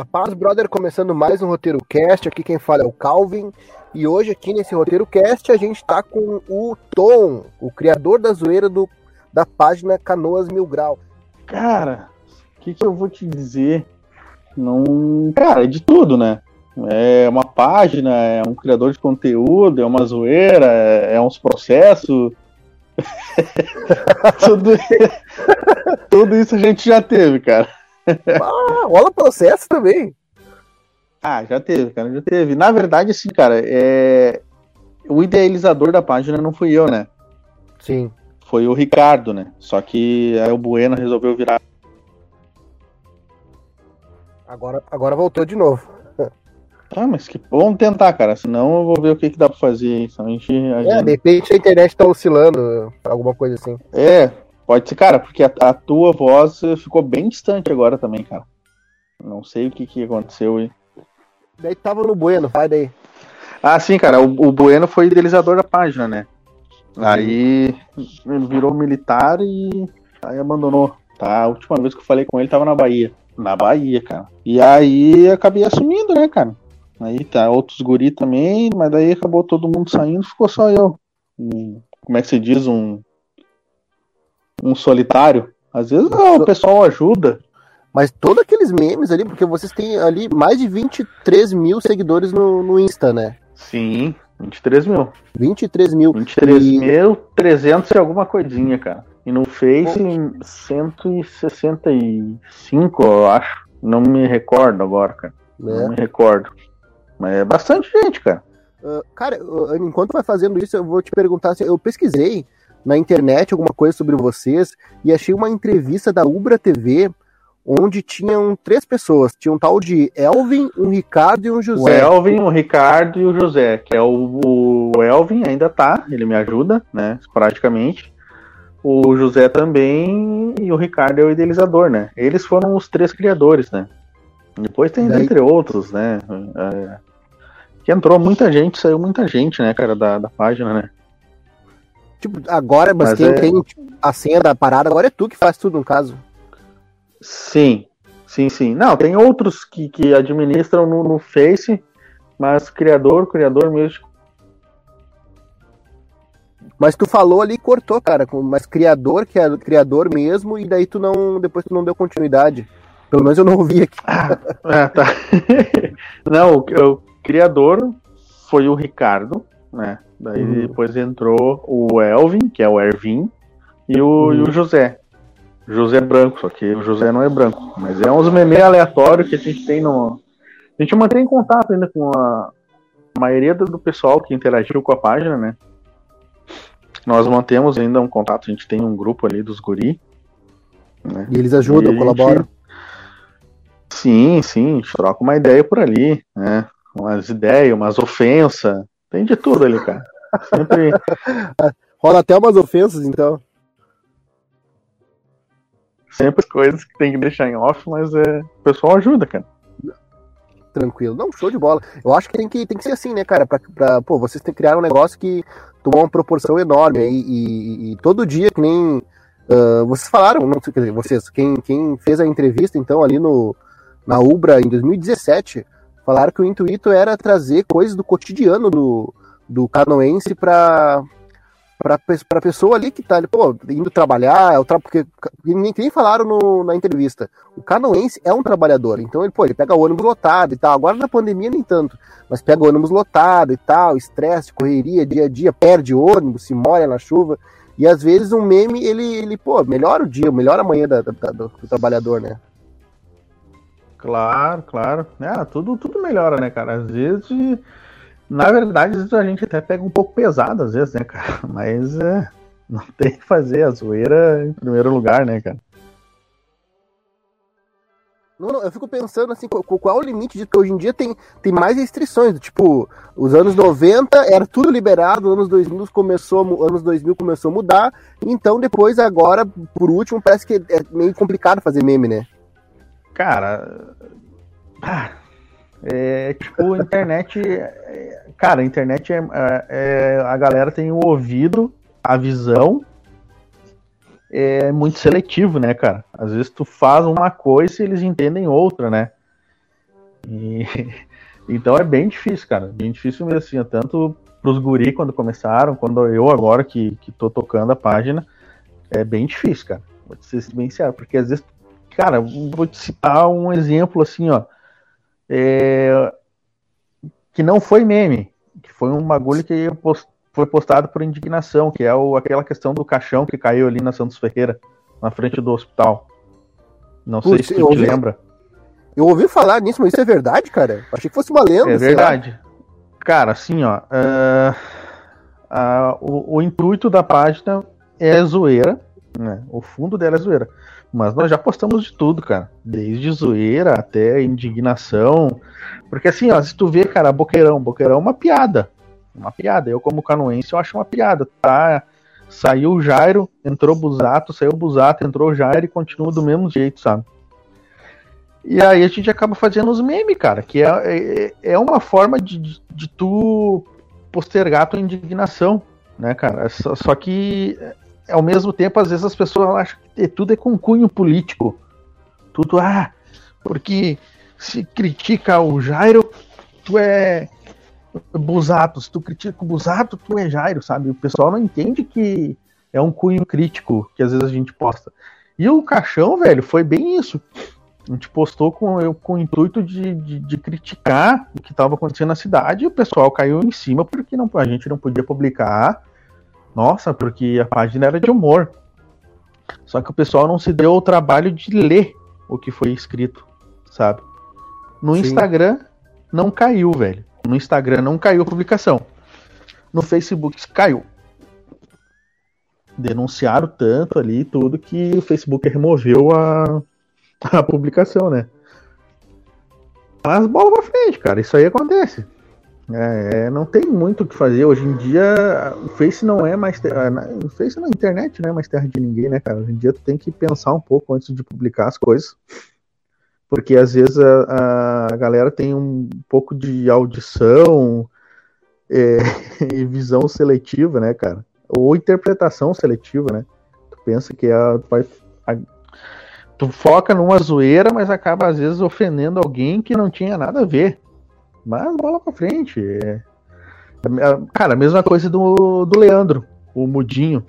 Na Paz Brother, começando mais um Roteiro Cast, aqui quem fala é o Calvin, e hoje aqui nesse Roteiro Cast a gente tá com o Tom, o criador da zoeira do, da página Canoas Mil Grau. Cara, o que, que eu vou te dizer? Não. Cara, é de tudo, né? É uma página, é um criador de conteúdo, é uma zoeira, é, é uns processos. tudo, tudo isso a gente já teve, cara. Ah, rola processo também. Ah, já teve, cara, já teve. Na verdade, assim, cara, é... o idealizador da página não fui eu, né? Sim. Foi o Ricardo, né? Só que aí o Bueno resolveu virar. Agora, agora voltou de novo. Ah, mas que vamos tentar, cara. Senão eu vou ver o que, que dá pra fazer. Senão a gente, a É, gente- de repente a internet tá oscilando, alguma coisa assim. É, pode ser, cara, porque a, a tua voz ficou bem distante agora também, cara. Não sei o que, que aconteceu aí. Daí tava no Bueno, vai daí. Ah, sim, cara, o, o Bueno foi idealizador da página, né? Aí ele virou militar e aí abandonou. Tá? A última vez que eu falei com ele tava na Bahia. Na Bahia, cara. E aí acabei assumindo, né, cara? Aí tá, outros guri também, mas daí acabou todo mundo saindo, ficou só eu. Um- como é que se diz? Um. Um solitário. Às vezes ah, o pessoal ajuda. Mas todos aqueles memes ali, porque vocês têm ali mais de 23 mil seguidores no, no Insta, né? Sim, 23 mil. 23 mil. 23.300 e alguma coisinha, cara. E no Face, 165, eu acho. Não me recordo agora, cara. Não Né? me recordo. Mas é bastante gente, cara. Ah, cara, enquanto vai fazendo isso, eu vou te perguntar assim, eu pesquisei na internet alguma coisa sobre vocês e achei uma entrevista da Ubra TV onde tinham três pessoas. Tinha um tal de Elvin, um Ricardo e um O José. Elvin, o Ricardo e o José, que é o, o Elvin ainda tá, ele me ajuda, né, praticamente. O José também e o Ricardo é o idealizador, né? Eles foram os três criadores, né? Depois tem, Daí- entre outros, né? é, que entrou muita gente, saiu muita gente, né, cara, da, da página, né? Tipo, agora, mas, Mas quem é- tem tipo, a senha da parada agora é tu que faz tudo, no caso. Sim, sim, sim. Não, tem outros que, que administram no, no Face, mas criador, criador mesmo. Mas tu falou ali e cortou, cara. Mas criador, que é criador mesmo, e daí tu não. Depois tu não deu continuidade. Pelo menos eu não ouvi aqui. Ah, tá. Não, o, o criador foi o Ricardo, né? Daí Uhum. depois entrou o Elvin, que é o Ervin, e o, e o José. José branco, só que o José não é branco. Mas é uns memes aleatórios que a gente tem no. A gente mantém contato ainda com a maioria do pessoal que interagiu com a página, né? Nós mantemos ainda um contato, a gente tem um grupo ali dos guri. Né? E eles ajudam, E a gente- colaboram. Sim, sim, a gente troca uma ideia por ali, né? Umas ideias, umas ofensas, tem de tudo ali, cara. Sempre. Rola até umas ofensas, então. Sempre coisas que tem que deixar em off, mas é, o pessoal ajuda, cara. Tranquilo. Não, show de bola. Eu acho que tem que, tem que ser assim, né, cara? Pra, pra, pô, vocês têm que criar um negócio que tomou uma proporção enorme. E, e- e todo dia, que nem. ah, vocês falaram, não sei, quer dizer, vocês, quem, quem fez a entrevista, então, ali no, na Ubra em 2017, falaram que o intuito era trazer coisas do cotidiano do, do canoense. Pra, pe- pra pessoa ali que tá ali, pô, indo trabalhar, é o tra... porque nem, nem falaram no- na entrevista. O canoense é um trabalhador, então ele, pô, ele pega ônibus lotado e tal. Agora na pandemia nem tanto, mas pega ônibus lotado e tal, estresse, correria, dia a dia, perde ônibus, se molha na chuva. E às vezes um meme, ele, ele pô, melhora o dia, melhora a manhã da- da- do, do trabalhador, né? Claro, claro. É, tudo, tudo melhora, né, cara? Às vezes, na verdade, a gente até pega um pouco pesado, às vezes, né, cara? Mas é, não tem que fazer a zoeira em primeiro lugar, né, cara? Não, não, eu fico pensando assim, qual, qual o limite disso? Porque hoje em dia tem, tem mais restrições. Tipo, os anos 90 era tudo liberado, anos 2000 começou, anos 2000 começou a mudar. Então depois, agora, por último, parece que é meio complicado fazer meme, né? Cara, ah, é tipo, internet. é- Cara, internet é, é- A galera tem o ouvido, a visão. É muito seletivo, né, cara? Às vezes tu faz uma coisa e eles entendem outra, né? E, então é bem difícil, cara. Bem difícil mesmo, assim, tanto pros guri quando começaram, quando eu agora que, que tô tocando a página, é bem difícil, cara. Vou ser bem sincero, porque às vezes, cara, vou te citar um exemplo assim, ó. É, que não foi meme, que foi um bagulho que post, foi postado por indignação, que é o, aquela questão do caixão que caiu ali na Santos Ferreira, na frente do hospital. Não sei se tu te lembra. Eu ouvi falar nisso, mas isso é verdade, cara? Achei que fosse uma lenda. É verdade. Cara, assim, ó. Uh, uh, o, o, intuito da página é zoeira, né? O fundo dela é zoeira. Mas nós já postamos de tudo, cara. Desde zoeira até indignação. Porque assim, ó, se tu vê, cara, Boqueirão, Boqueirão é uma piada. Uma piada. Eu, como canoense, eu acho uma piada. Tá? Saiu o Jairo, entrou o Busato, saiu o Busato, entrou o Jairo e continua do mesmo jeito, sabe? E aí a gente acaba fazendo os memes, cara, que é, é, é uma forma de, de, tu postergar tua indignação, né, cara? Só, só, que ao mesmo tempo, às vezes as pessoas acham que tudo é com cunho político. Tudo, ah, porque se critica o Jairo, tu é Busato. Se tu critica o Busato, tu é Jairo, sabe? O pessoal não entende que é um cunho crítico que às vezes a gente posta. E o caixão, velho, foi bem isso. A gente postou com, com o intuito de, de, de criticar o que estava acontecendo na cidade e o pessoal caiu em cima porque não, a gente não podia publicar. Nossa, porque a página era de humor. Só que o pessoal não se deu o trabalho de ler o que foi escrito, sabe? No Sim. Instagram não caiu, velho. No Instagram não caiu a publicação. No Facebook caiu. Denunciaram tanto ali tudo que o Facebook removeu a, a publicação, né? Mas bola pra frente, cara. Isso aí acontece. É, não tem muito o que fazer. Hoje em dia, o Face não é mais. Terra, o Face na internet não é mais terra de ninguém, né, cara? Hoje em dia tu tem que pensar um pouco antes de publicar as coisas. Porque às vezes a, a galera tem um pouco de audição é, e visão seletiva, né, cara? Ou interpretação seletiva, né? Tu pensa que a, a tu foca numa zoeira, mas acaba às vezes ofendendo alguém que não tinha nada a ver. Mas bola pra frente. É... Cara, a mesma coisa do, do Leandro, o Mudinho.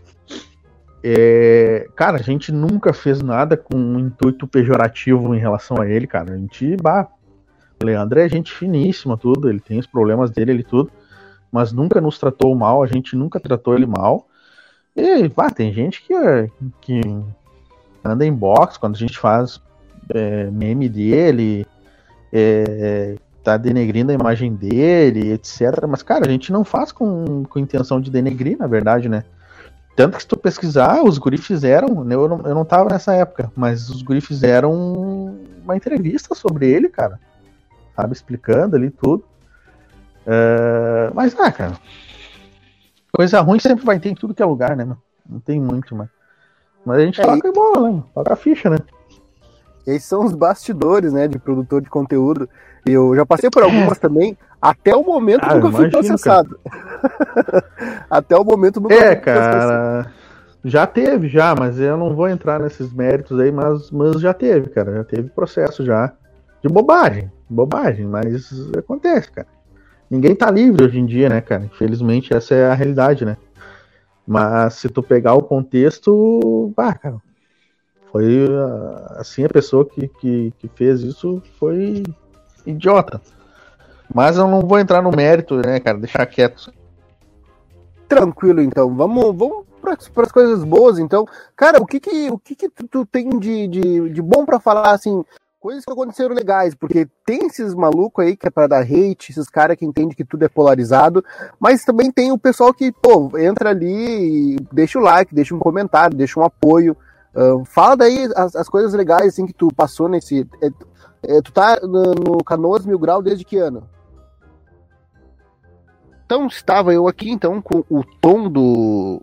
É... Cara, a gente nunca fez nada com um intuito pejorativo em relação a ele, cara. A gente, bah, o Leandro é gente finíssima, tudo. Ele tem os problemas dele, ele tudo. Mas nunca nos tratou mal, a gente nunca tratou ele mal. E, bah, tem gente que, que anda em box quando a gente faz é, meme dele, é, tá denegrindo a imagem dele, etc. Mas, cara, a gente não faz com, com intenção de denegrir, na verdade, né? Tanto que se tu pesquisar, os guri fizeram, né, eu não, eu não tava nessa época, mas os guri fizeram uma entrevista sobre ele, cara. Sabe, explicando ali tudo. Uh, mas, ah, cara, coisa ruim sempre vai ter em tudo que é lugar, né, mano? Não tem muito, mas. Mas a gente é, toca e... bola, né? Toca a ficha, né? Esses são os bastidores, né, de produtor de conteúdo. Eu já passei por algumas também. Até o momento ah, nunca fui processado. até o momento nunca é, fui cara, Já teve, já, mas eu não vou entrar nesses méritos aí, mas, mas já teve, cara. Já teve processo já. De bobagem. Bobagem, mas acontece, cara. Ninguém tá livre hoje em dia, né, cara? Infelizmente, essa é a realidade, né? Mas se tu pegar o contexto, bah, cara, foi assim a pessoa que, que, que fez isso foi idiota. Mas eu não vou entrar no mérito, né, cara? Deixar quieto. Tranquilo, então. Vamos, vamos para as coisas boas, então. Cara, o que que, o que, que tu, tu tem de, de, de bom para falar, assim, coisas que aconteceram legais, porque tem esses malucos aí que é para dar hate, esses caras que entendem que tudo é polarizado, mas também tem o pessoal que, pô, entra ali e deixa o like, deixa um comentário, deixa um apoio. Fala daí as, as, coisas legais assim que tu passou nesse. É, é, tu tá no, no Canoas Mil Grau desde que ano? Então estava eu aqui então com o tom do.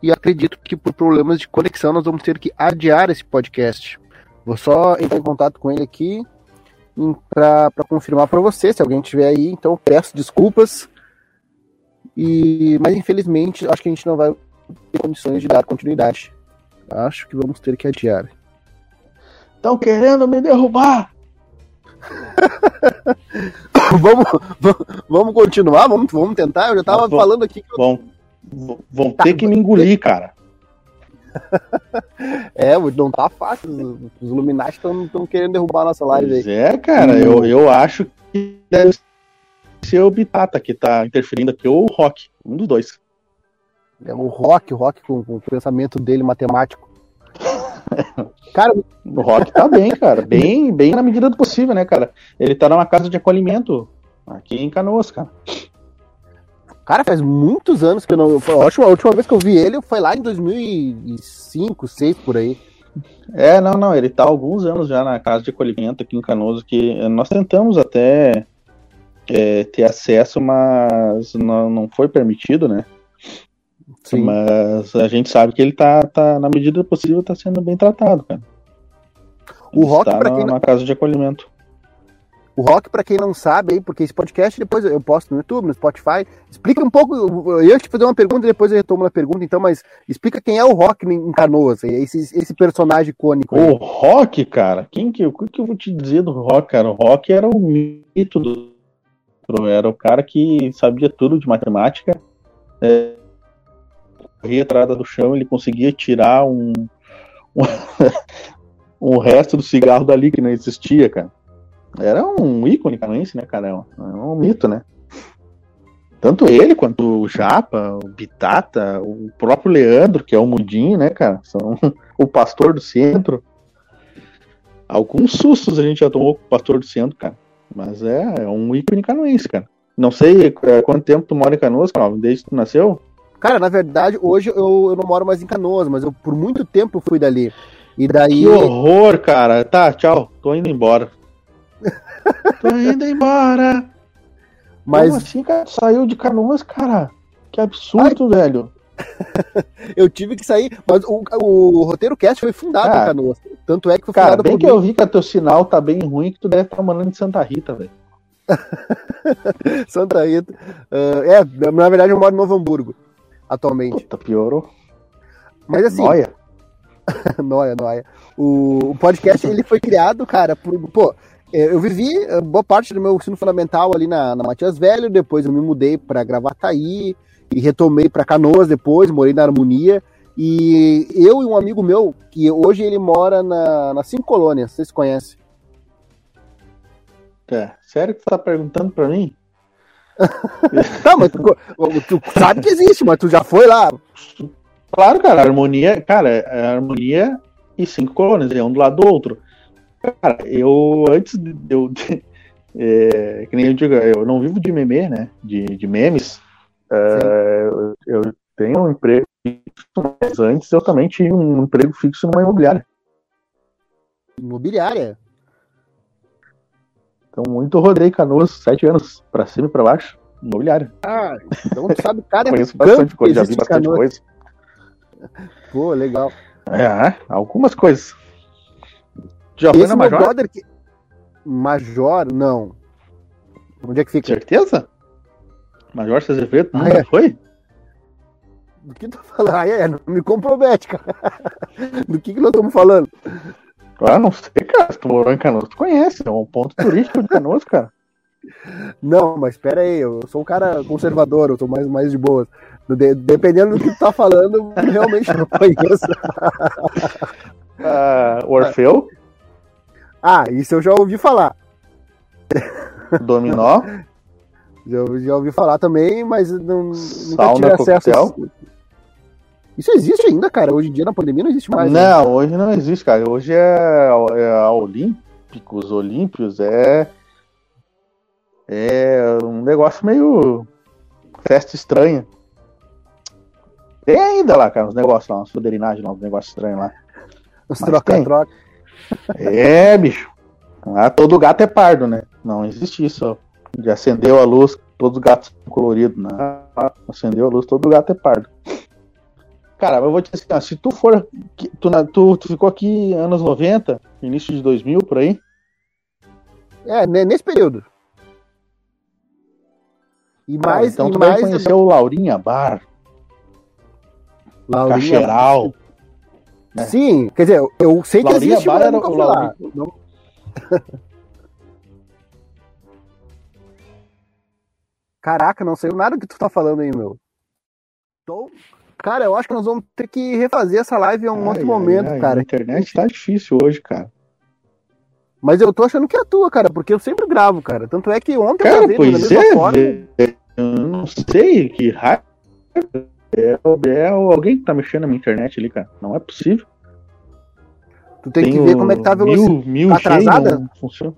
E acredito que por problemas de conexão nós vamos ter que adiar esse podcast. Vou só entrar em contato com ele aqui para confirmar para você, se alguém estiver aí. Então peço desculpas. E mas infelizmente acho que a gente não vai ter condições de dar continuidade. Acho que vamos ter que adiar. Estão querendo me derrubar? vamos, vamos continuar? Vamos, vamos tentar? Eu já tava Vamos. falando aqui que eu- Vão, vão ter que me engolir, cara. É, não tá fácil. Os Illuminati estão querendo derrubar a nossa live aí. Pois é, cara, eu, eu acho que deve ser o Bitata que tá interferindo aqui, ou o Rock, um dos dois. É o Rock, o Rock com, com o pensamento dele matemático. Cara, O Rock tá bem, cara, bem, bem na medida do possível, né, cara? Ele tá numa casa de acolhimento aqui em Canoas, cara. cara, faz muitos anos que eu não. A última, a última vez que eu vi ele foi lá em 2005, 2006 por aí. É, não, não, ele tá há alguns anos já na casa de acolhimento aqui em Canoas, que nós tentamos até é, ter acesso, mas não, não foi permitido, né? Sim. Mas a gente sabe que ele tá, tá na medida possível, tá sendo bem tratado, cara. O Rock, está pra na, quem não- casa de acolhimento. O Rock, pra quem não sabe aí, porque esse podcast depois eu posto no YouTube, no Spotify. Explica um pouco. Eu ia te fazer uma pergunta e depois eu retomo na pergunta, então, mas explica quem é o Rock em Canoas, esse, esse personagem icônico. aí. O Rock, cara, quem que, o que, que eu vou te dizer do Rock, cara? O Rock era o mito do. Era o cara que sabia tudo de matemática. É, corria atrás do chão, ele conseguia tirar um, um, um resto do cigarro dali que não existia, cara. Era um ícone canoense, né, cara? É um, é um mito, né? Tanto ele quanto o Japa, o Bitata, o próprio Leandro, que é o Mudinho, né, cara? São o pastor do centro. Alguns sustos a gente já tomou com o pastor do centro, cara. Mas é, é um ícone canoense, cara. Não sei é, quanto tempo tu mora em Canoas, Calvin, desde que tu nasceu. Cara, na verdade, hoje eu, eu não moro mais em Canoas, mas eu por muito tempo fui dali. E daí. Que horror, cara. Tá, tchau. Tô indo embora. Tô indo embora. Mas Como assim, cara? Tu Saiu de Canoas, cara. Que absurdo, velho. eu tive que sair. Mas o, o roteiro cast foi fundado Ah. em Canoas. Tanto é que foi Cara, bem que mim. eu vi que o teu sinal tá bem ruim, que tu deve estar morando em Santa Rita, velho. Santa Rita. Ah, é, na verdade eu moro em Novo Hamburgo, atualmente. Puta, piorou. Mas assim, Noia. Noia, noia. O, podcast ele foi criado, cara, por. Pô, é, eu vivi eh, boa parte do meu ensino fundamental ali na, na Matias Velho, depois eu me mudei pra Gravataí e retomei pra Canoas depois, morei na Harmonia. E eu e um amigo meu, que hoje ele mora na, nas cinco colônias, vocês conhecem. É, sério que tu tá perguntando pra mim? Tá, mas tu, tu sabe que existe, mas tu já foi lá. Claro, cara, a harmonia, cara, é harmonia e cinco colônias, é um do lado do outro. Cara, eu antes de eu. é, que nem eu digo, eu não vivo de meme, né? De, de memes. É, eu, eu tenho um emprego fixo, mas antes eu também tinha um emprego fixo numa imobiliária. Imobiliária. Então, muito rodei canoas, sete anos, pra cima e pra baixo, imobiliária. Ah, então tu sabe cada Conheço canto bastante coisa, já vi bastante Canoas. coisa. Pô, legal. É, algumas coisas. Já foi Esse na meu Major? brother que. Major, não. Onde é que fica? Certeza? Major Cezevedo? Ah, Nunca é? foi? Do que tu tá falando? Ah, é, não me compromete, cara. Do que, que nós estamos falando? Ah, não sei, cara. Se tu morou em Canoas, tu conhece. É um ponto turístico de Canoas, cara. Não, mas espera aí, eu sou um cara conservador, eu sou mais, mais de boa. De- dependendo do que tu tá falando, eu realmente não conheço. Ah, Orfeu, Ah, isso eu já ouvi falar. Dominó, Já, já ouvi falar também, mas não, nunca Sauna, tive acesso. coquetel. Isso. Existe ainda, cara. Hoje em dia, na pandemia, não existe mais. né? Não, hoje não existe, cara. Hoje é, é a Olímpicos, Olímpios, é. É um negócio meio. festa estranha. Tem ainda lá, cara, uns negócios lá, umas fuderinagem lá, uns negócios estranhos lá. Os troca-troca. É, bicho. Lá todo gato é pardo, né? Não existe isso. De acendeu a luz, todos os gatos são coloridos. Não. Acendeu a luz, todo gato é pardo. Cara, eu vou te dizer assim, se tu for. Tu, tu, tu, ficou aqui anos 90, início de 2000, por aí? É, nesse período. E mais. Então e tu mais... vai conhecer o Laurinha Bar. Laurinha... Cacheral. Né? Sim, quer dizer, eu sei Laurinha que existe, Bar era o Laurinha. Não... Caraca, não sei nada do que tu tá falando aí, meu. Tô Cara, eu acho que nós vamos ter que refazer essa live em um ai, outro ai, momento, ai, cara. A internet tá difícil hoje, cara. Mas eu tô achando que é a tua, cara, porque eu sempre gravo, cara. Tanto é que ontem cara, eu gravei pois da mesma é, forma. Eu não sei que raio. É, é alguém que tá mexendo na minha internet ali, cara. Não é possível. Tu tem Tenho que ver como é que tá a velocidade. Mil, mil tá atrasada? Não funciona.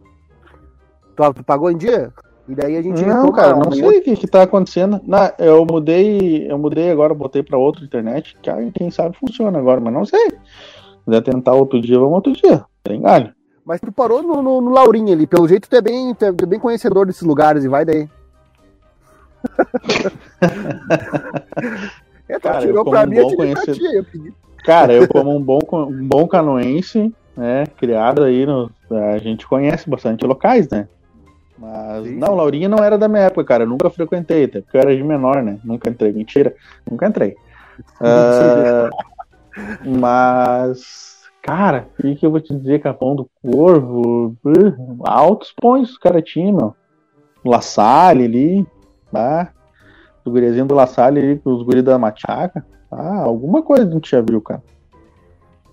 Tu, tu pagou em dia? E daí a gente Não, cara, não sei o que, que tá acontecendo. Não, eu mudei, eu mudei agora, botei para outra internet, que quem sabe funciona agora, mas não sei. Se quiser tentar outro dia, vamos outro dia. Tem galho. Mas tu parou no, no, no Laurinho ali, pelo jeito tu é bem, tu é bem conhecedor desses lugares e vai daí. é, cara, tirou pra um mim, bom conhecedor... Tia, cara, eu como um bom, um bom canoense, né, criado aí no, a gente conhece bastante locais, né? Mas, Sim. não, Laurinha não era da minha época, cara. Eu nunca frequentei, até porque eu era de menor, né? Nunca entrei. Mentira, nunca entrei. uh, mas, cara, o que, eu vou te dizer, Capão do Corvo? Uh, altos pões os caras tinham, meu. La Salle ali, tá? O gurizinho do La Salle ali, os guris da Machaca. Ah, alguma coisa a gente já viu, cara.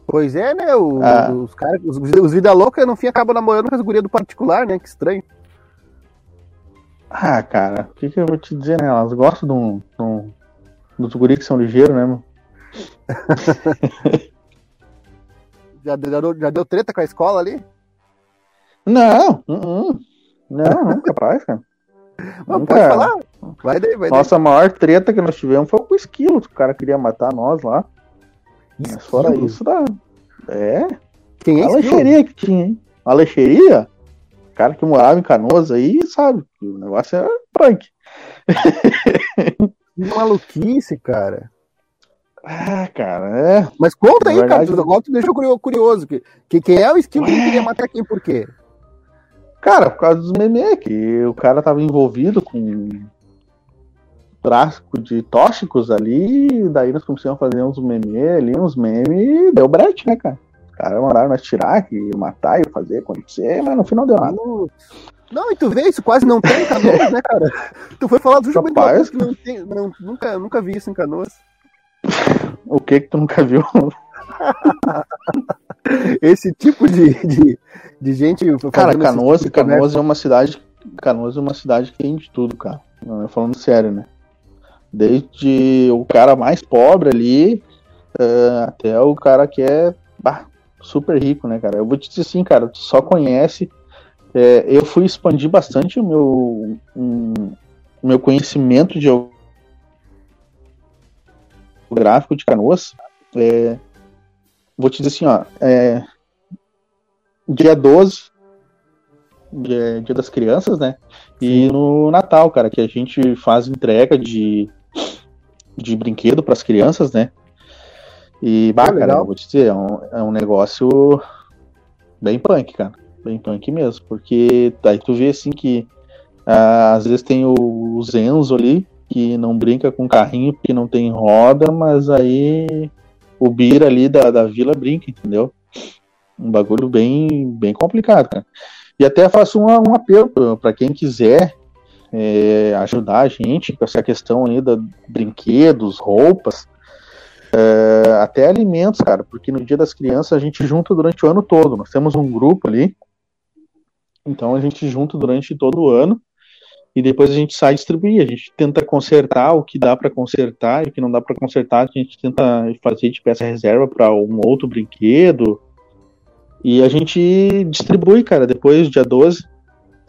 Pois é, né? O, ah. Os caras, os, os vida louca no fim acabam namorando com as gurias do particular, né? Que estranho. Ah, cara, o que, que eu vou te dizer, né? Elas gostam de um, de um, dos guris que são ligeiros, né, mano? já, já, já, deu treta com a escola ali? Não, uh -uh. não, não, capaz, cara. Mas Nunca... pode falar? Vai daí, vai Nossa daí. maior treta que nós tivemos foi com o esquilo, o cara queria matar nós lá. Mas fora isso, dá. É. Quem é A leixeria que tinha, hein? A leixeria? Cara que morava em Canoas aí sabe, o negócio era punk. Que maluquice, cara. Ah, cara, é. Mas conta aí, verdade... cara, agora tu deixou curioso. Que, que, quem é o estilo que queria matar quem por quê? Cara, por causa dos memes, que o cara tava envolvido com tráfico de tóxicos ali, daí nós começamos a fazer uns memes ali, uns memes, e deu brete, né, cara? Caras mandaram nós tirar, que matar e fazer acontecer, mas no final deu nada. Não, e tu vê, isso quase não tem em Canoas, né, cara? Tu foi falar do jogo Rapaz, que não tem, não, nunca, nunca vi isso em Canoas. O que que tu nunca viu? Esse tipo de, de, de gente. Cara, Canoas, tipo Canoas é uma cidade. Canoas é uma cidade que tem de tudo, cara. Falando sério, né? Desde o cara mais pobre ali uh, até o cara que é bah, super rico, né, cara? Eu vou te dizer assim, cara, tu só conhece. É, eu fui expandir bastante o meu, um, meu conhecimento de gráfico de canoas. É, vou te dizer assim, ó, é, dia 12, dia, dia das crianças, né? E no Natal, cara, que a gente faz entrega de, de brinquedo para as crianças, né? E, bah, cara, eu vou te dizer, é um, é um negócio bem punk, cara. Bem punk mesmo. Porque aí tu vê assim que ah, às vezes tem o, o Zenzo ali, que não brinca com carrinho porque não tem roda, mas aí o Bira ali da, da vila brinca, entendeu? Um bagulho bem, bem complicado, cara. E até faço um, um apelo para quem quiser é, ajudar a gente com essa questão aí da brinquedos, roupas. É, até alimentos, cara, porque no dia das crianças a gente junta durante o ano todo. Nós temos um grupo ali, então a gente junta durante todo o ano e depois a gente sai distribuir. A gente tenta consertar o que dá para consertar e o que não dá para consertar, a gente tenta fazer de peça reserva para um outro brinquedo. E a gente distribui, cara, depois, dia 12.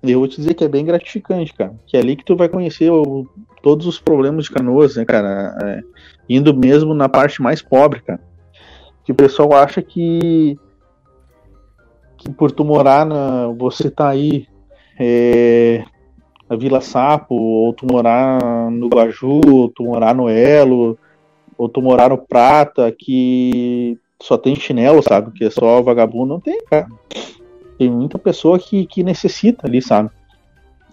E eu vou te dizer que é bem gratificante, cara. Que é ali que tu vai conhecer o, todos os problemas de canoas, né, cara? É, indo mesmo na parte mais pobre, cara. Que o pessoal acha que, que por tu morar na. Você tá aí é, na Vila Sapo, ou tu morar no Guaju, ou tu morar no Elo, ou tu morar no Prata, que só tem chinelo, sabe? Que é só vagabundo. Não tem, cara. Tem muita pessoa que, que necessita ali, sabe?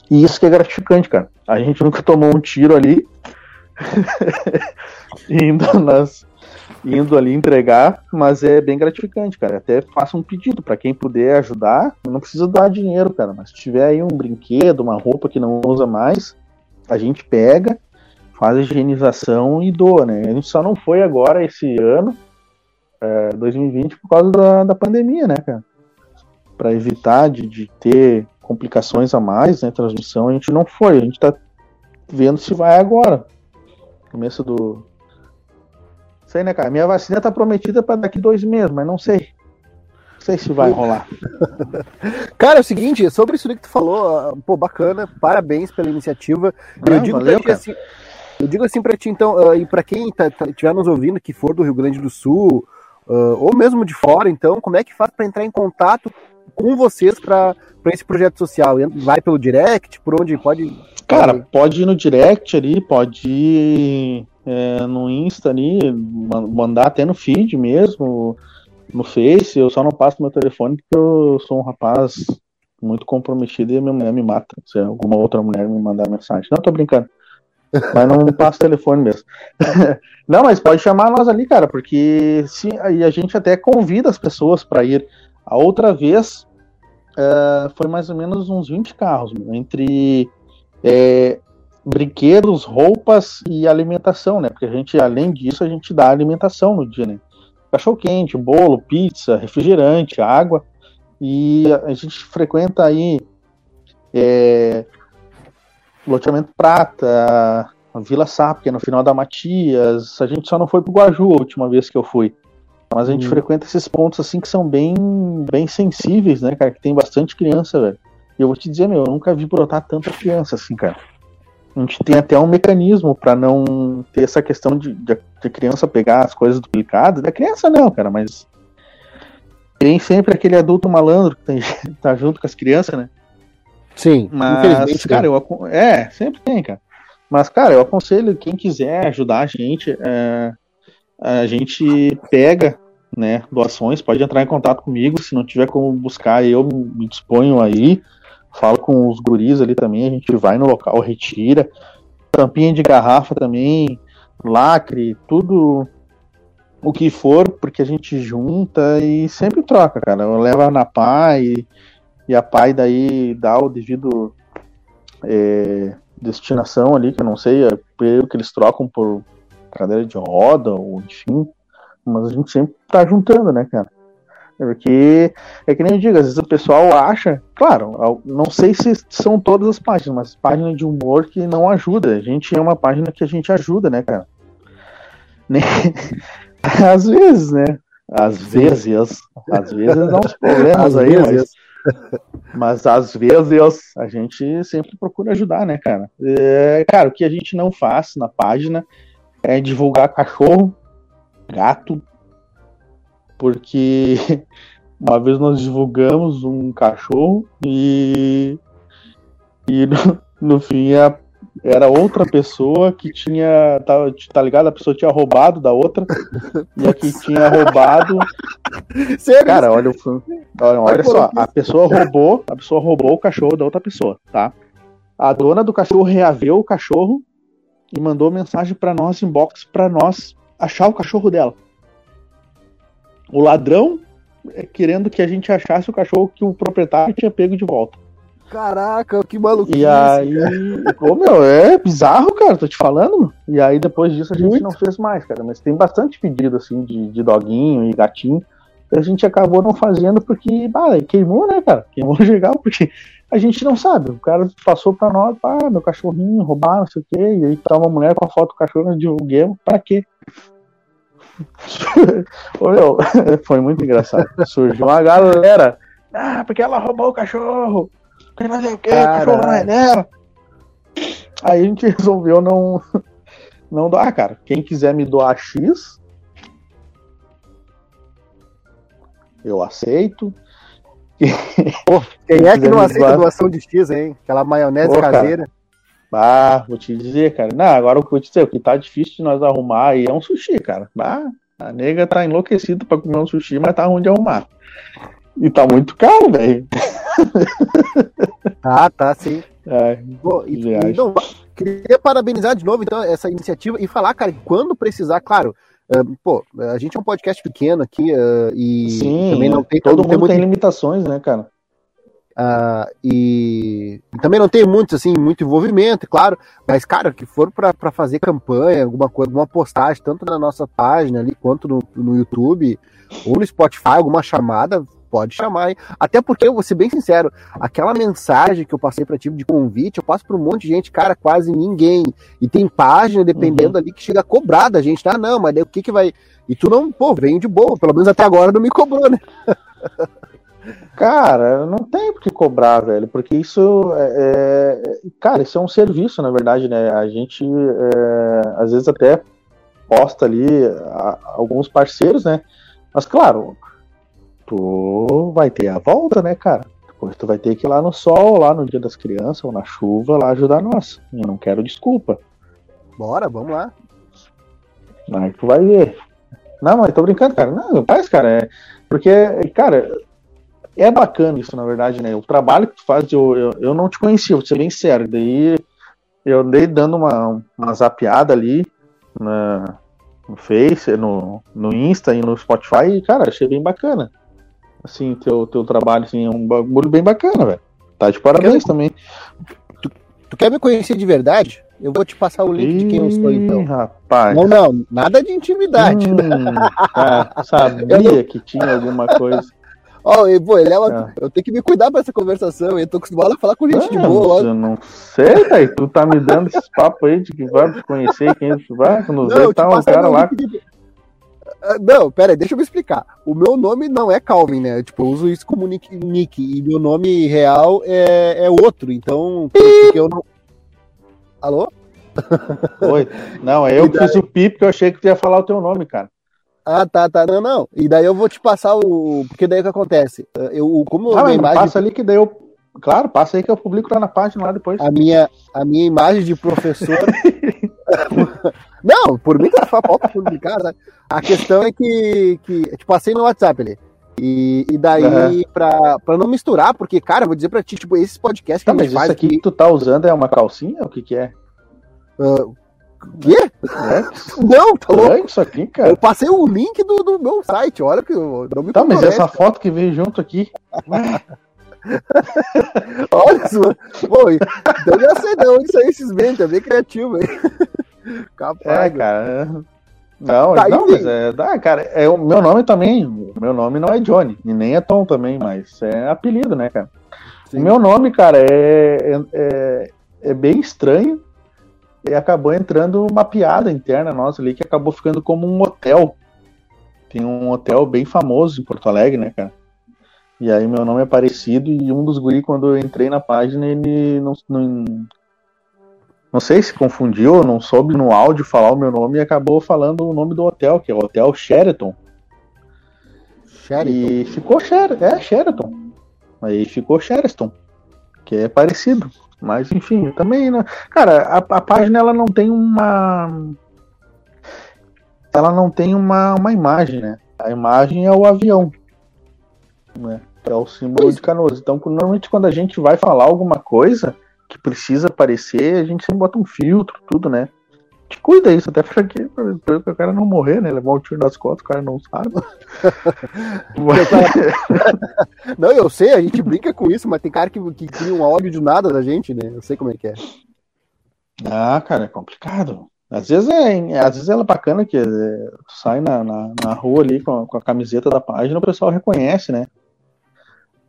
E isso que é gratificante, cara. A gente nunca tomou um tiro ali, indo, nas, indo ali entregar, mas é bem gratificante, cara. Até faça um pedido para quem puder ajudar. Não precisa dar dinheiro, cara, mas se tiver aí um brinquedo, uma roupa que não usa mais, a gente pega, faz a higienização e doa, né? A gente só não foi agora esse ano, é, 2020, por causa da, da pandemia, né, cara? Para evitar de, de ter complicações a mais, né? Transmissão, a gente não foi. A gente tá vendo se vai agora. Começo do. Sei, né, cara? Minha vacina tá prometida para daqui dois meses, mas não sei. Não sei se vai rolar. cara, é o seguinte, sobre isso que tu falou, ah, pô, bacana, parabéns pela iniciativa. Não, eu, digo valeu, ti, assim, eu digo assim pra ti, então, uh, e pra quem tá, tá, estiver nos ouvindo, que for do Rio Grande do Sul, uh, ou mesmo de fora, então, como é que faz para entrar em contato com vocês para esse projeto social? Vai pelo direct, por onde pode Cara, pode ir no direct ali, pode ir é, no Insta ali, mandar até no feed mesmo, no Face. Eu só não passo meu telefone porque eu sou um rapaz muito comprometido e a minha mulher me mata. Se alguma outra mulher me mandar mensagem. Não, tô brincando. Mas não passo telefone mesmo. não, mas pode chamar nós ali, cara, porque se, aí a gente até convida as pessoas para ir. A outra vez uh, foi mais ou menos uns 20 carros, entre é, brinquedos, roupas e alimentação, né? Porque a gente, além disso, a gente dá alimentação no dia, né? Cachorro quente, bolo, pizza, refrigerante, água. E a gente frequenta aí é, loteamento Prata, a Vila Sap, que é no final da Matias. A gente só não foi pro Guaju a última vez que eu fui. Mas a gente hum. frequenta esses pontos assim que são bem, bem sensíveis, né, cara? Que tem bastante criança, velho. E eu vou te dizer, meu, eu nunca vi brotar tanta criança assim, cara. A gente tem até um mecanismo para não ter essa questão de, de, de, criança pegar as coisas duplicadas. Da criança não, cara, mas tem sempre aquele adulto malandro que tem, tá junto com as crianças, né? Sim, mas, cara, eu, é, sempre tem, cara. Mas, cara, eu aconselho quem quiser ajudar a gente, é, a gente pega, né, doações, pode entrar em contato comigo, se não tiver como buscar, eu me disponho aí falo com os guris ali também, a gente vai no local, retira. Tampinha de garrafa também, lacre, tudo o que for, porque a gente junta e sempre troca, cara. Eu levo na pai e a pai daí dá o devido é, destinação ali, que eu não sei, é o que eles trocam por cadeira de roda, ou enfim. Mas a gente sempre tá juntando, né, cara? Porque é que nem eu digo, às vezes o pessoal acha, claro, não sei se são todas as páginas, mas página de humor que não ajuda. A gente é uma página que a gente ajuda, né, cara? Nem... Às vezes, né? Às vezes, às vezes dá uns problemas aí, mas, mas às vezes a gente sempre procura ajudar, né, cara? É, cara, o que a gente não faz na página é divulgar cachorro, gato, porque uma vez nós divulgamos um cachorro e, e no, no fim a, era outra pessoa que tinha, tá, tá ligado? A pessoa tinha roubado da outra e a que tinha roubado. Sério? Cara, olha, olha, olha só, a pessoa roubou, a pessoa roubou o cachorro da outra pessoa, tá? A dona do cachorro reaveu o cachorro e mandou mensagem para nós inbox para nós achar o cachorro dela o ladrão é, querendo que a gente achasse o cachorro que o proprietário tinha pego de volta. Caraca, que maluco. E aí, pô, meu, é bizarro, cara, tô te falando. E aí depois disso a gente Muito. não fez mais, cara. Mas tem bastante pedido, assim, de, de doguinho e gatinho. A gente acabou não fazendo porque, bah, queimou, né, cara? Queimou legal, porque a gente não sabe. O cara passou pra nós, ah, meu cachorrinho, roubaram, não sei o quê. E aí tá uma mulher com a foto do cachorro, nós divulguemos. Pra quê? Meu, foi muito engraçado. Surgiu uma galera. Ah, porque ela roubou o cachorro. Não sei o que, o cachorro não é dela. Aí a gente resolveu não, não doar, cara. Quem quiser me doar X, eu aceito. Pô, quem, quem é que não aceita doar... doação de X, hein? Aquela maionese Pô, caseira. Cara. Ah, vou te dizer, cara. Não, agora eu vou te dizer, o que tá difícil de nós arrumar aí é um sushi, cara. Ah, a nega tá enlouquecida pra comer um sushi, mas tá ruim de arrumar. E tá muito caro, velho. Ah, tá, sim. É, Pô, e, então, queria parabenizar de novo então essa iniciativa e falar, cara, quando precisar, claro, uh, pô, a gente é um podcast pequeno aqui uh, e sim, também não tem todo mundo tem, tem limitações, né, cara? Uh, e, e, também não tem muito, assim, muito envolvimento, claro, mas, cara, que for para fazer campanha, alguma coisa, alguma postagem, tanto na nossa página ali, quanto no, no YouTube, ou no Spotify, alguma chamada, pode chamar, hein? Até porque, eu vou ser bem sincero, aquela mensagem que eu passei para ti de convite, eu passo para um monte de gente, cara, quase ninguém. E tem página, dependendo uhum. ali, que chega a cobrar da gente, tá? Não, mas daí o que que vai. E tu não, pô, vem de boa, pelo menos até agora não me cobrou, né? Cara, não tem por que cobrar, velho, porque isso é, é, Cara, isso é um serviço, na verdade, né? A gente é, às vezes até posta ali a, alguns parceiros, né? Mas claro, tu vai ter a volta, né, cara? Depois tu vai ter que ir lá no sol, lá no dia das crianças, ou na chuva, lá ajudar nós. Eu não quero desculpa. Bora, vamos lá. Aí tu vai ver. Não, mas tô brincando, cara. Não, faz, cara. É... Porque, cara, é bacana isso, na verdade, né? O trabalho que tu faz, eu, eu, eu não te conhecia, vou ser bem sério. Daí eu andei dando uma, uma zapiada ali na, no Face, no, no Insta e no Spotify, e, cara, achei bem bacana. Assim, teu, teu trabalho, assim, é um bagulho bem bacana, velho. Tá de parabéns também. Tu, tu, quer me conhecer de verdade? Eu vou te passar o link Ih, de quem eu sou, então. rapaz. Não, não, nada de intimidade. Hum, tá, sabia não... que tinha alguma coisa. Ó, oh, pô, ele é uma... é. eu tenho que me cuidar pra essa conversação. Eu tô acostumado a falar com gente de boa. Eu não sei, velho. Tu tá me dando esses papos aí de que vai conhecer quem tu vai. Quando vê, tá um cara lá. De... Ah, não, pera aí, deixa eu me explicar. O meu nome não é Calvin, né? Tipo, eu uso isso como nick, nick e meu nome real é, é outro. Então, porque eu não. Alô? Oi. Não, é eu que fiz o pi porque eu achei que tu ia falar o teu nome, cara. Ah, tá, tá. Não, não. E daí eu vou te passar o. Porque daí o que acontece? Eu, como ah, a imagem... passa ali que daí eu. Claro, passa aí que eu publico lá na página lá depois. A minha, a minha imagem de professor. não, por mim tá falta publicar, né? A questão é que, que. Tipo, passei no WhatsApp ali. E, e daí, uhum. pra, pra não misturar, porque, cara, vou dizer pra ti, tipo, esses podcasts que tá, a gente mas faz. Isso aqui, aqui que tu tá usando é uma calcinha? O que que é? Uh, Quê? É? Não, tá louco. isso aqui, cara. Eu passei o link do, do meu site, olha que eu não me Tá, mas essa foto que veio junto aqui. olha isso. Bom, então já sei de onde saiu esses memes, é bem criativo aí. Capaz. É, cara. Não, tá não, mas é, ah, cara, é o meu nome também. Meu nome não é Johnny, e nem é Tom também, mas é apelido, né, cara? Sim. O meu nome, cara, é, é, é, é bem estranho e acabou entrando uma piada interna nossa ali que acabou ficando como um hotel. Tem um hotel bem famoso em Porto Alegre, né, cara? E aí meu nome é parecido e um dos guri, quando eu entrei na página, ele não, não, não sei se confundiu, não soube no áudio falar o meu nome e acabou falando o nome do hotel, que é o Hotel Sheraton. Sheraton. E ficou Sheraton, é Sheraton. Aí ficou Sheraton, que é parecido. Mas enfim, também, né? Cara, a, a página ela não tem uma. Ela não tem uma, uma imagem, né? A imagem é o avião. Né? É o símbolo de canoas. Então, normalmente quando a gente vai falar alguma coisa que precisa aparecer, a gente sempre bota um filtro, tudo, né? Te cuida isso, até pra, que, pra, pra o cara não morrer, né? Levar um tiro nas costas, o cara não sabe. não, eu sei, a gente brinca com isso, mas tem cara que, que cria um ódio de nada da gente, né? Eu sei como é que é. Ah, cara, é complicado. Às vezes é, às vezes é bacana que é, sai na, na, na, rua ali com a, com a camiseta da página, o pessoal reconhece, né?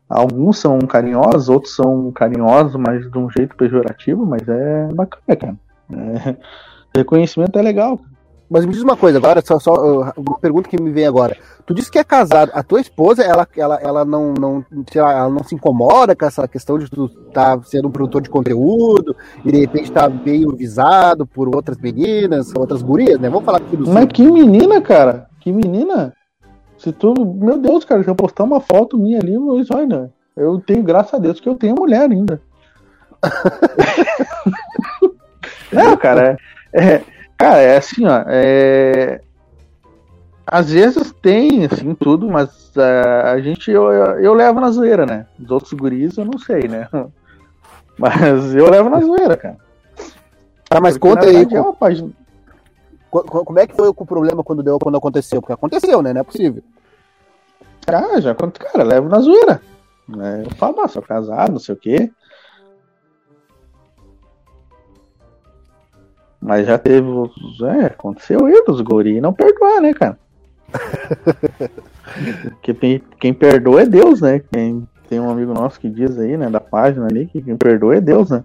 Alguns são carinhosos, outros são carinhosos, mas de um jeito pejorativo, mas é bacana, cara. É, Reconhecimento é legal. Mas me diz uma coisa, agora, só, só uma pergunta que me vem agora. Tu disse que é casado. A tua esposa, ela, ela, ela não, não, lá, ela não se incomoda com essa questão de tu estar tá sendo um produtor de conteúdo e de repente estar tá meio visado por outras meninas, outras gurias, né? Vamos falar aqui do Mas que menina, cara? Que menina? Se tu. Meu Deus, cara, eu postar uma foto minha ali, eu, olha, eu tenho, graças a Deus, que eu tenho mulher ainda. não, cara, é. É, cara, é assim, ó. É... Às vezes tem, assim, tudo, mas uh, a gente, eu, eu, levo na zoeira, né? Os outros guris eu não sei, né? Mas eu levo na zoeira, cara. Tá, mas Porque, conta aí. É uma página... Como é que foi o problema quando deu, quando aconteceu? Porque aconteceu, né? Não é possível. Ah, já, cara, levo na zoeira. Né? Eu falo, ah, sou casado, não sei o quê. Mas já teve. É, aconteceu erros, guri. E não perdoar, né, cara? Porque quem perdoa é Deus, né? Quem, tem um amigo nosso que diz aí, né, da página ali, que quem perdoa é Deus, né?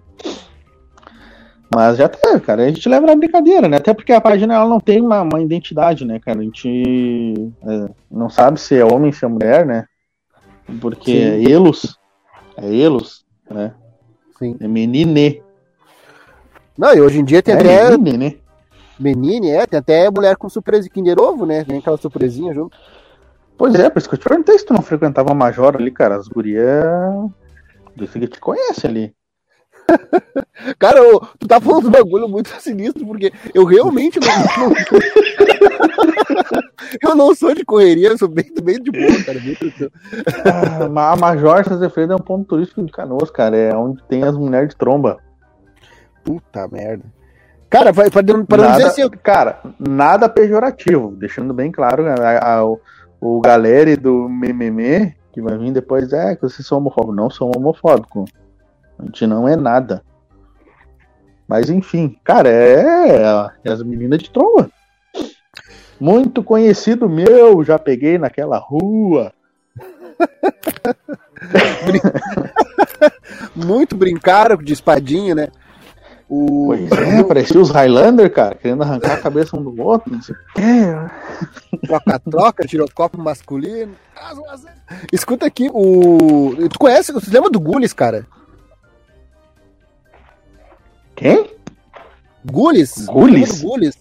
Mas já tá, cara, a gente leva na brincadeira, né? Até porque a página ela não tem uma, uma identidade, né, cara? A gente é, não sabe se é homem, se é mulher, né? Porque Sim. é elos, é elos, né? Sim. É menine. Não, e hoje em dia tem é até. Menine, né? Menine, é, tem até mulher com surpresa Kinder Ovo, né? Vem aquela surpresinha junto. Pois é, por isso que eu te perguntei se tu não frequentava a Major ali, cara. As gurias. Disse que te conhece ali. Cara, eu, tu tá falando um bagulho muito sinistro, porque eu realmente não. eu não sou de correria, eu sou bem, bem de boa, cara. ah, a Major Sazefredo é um ponto turístico de canoas, cara. É onde tem as mulheres de tromba. Puta merda. Cara, vai para não dizer assim. Cara, nada pejorativo, deixando bem claro a, a, o, o galera do mimimi que vai vir depois é que vocês são homofóbicos. Não são homofóbicos. A gente não é nada. Mas enfim, cara, é, é as meninas de tromba. Muito conhecido meu, já peguei naquela rua. Muito brincaram de espadinha, né? O... Pois é, parecia os Highlander, cara, querendo arrancar a cabeça um do outro, não sei o quê. Troca-troca, tirou copo masculino. Escuta aqui, o. Tu conhece, você lembra do Gullis, cara? Quem? Gules. Gules? Gules.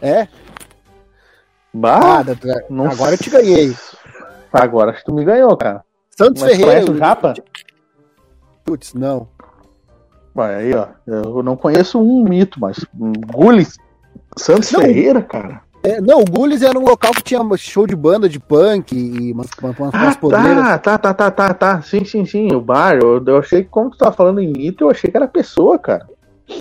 É. Bah, ah, agora eu te ganhei. Agora acho que tu me ganhou, cara. Santos Mas Ferreira. Conhece o Japa? Putz, não. Vai aí, ó. Eu não conheço um mito, mas Gules. Santos não, Ferreira, cara. É, não, o Gules era um local que tinha show de banda de punk e umas, umas, umas ah, tá, tá, tá, tá, tá. Sim, sim, sim. O bar. Eu, eu achei que, como tu tava falando em mito, eu achei que era pessoa, cara.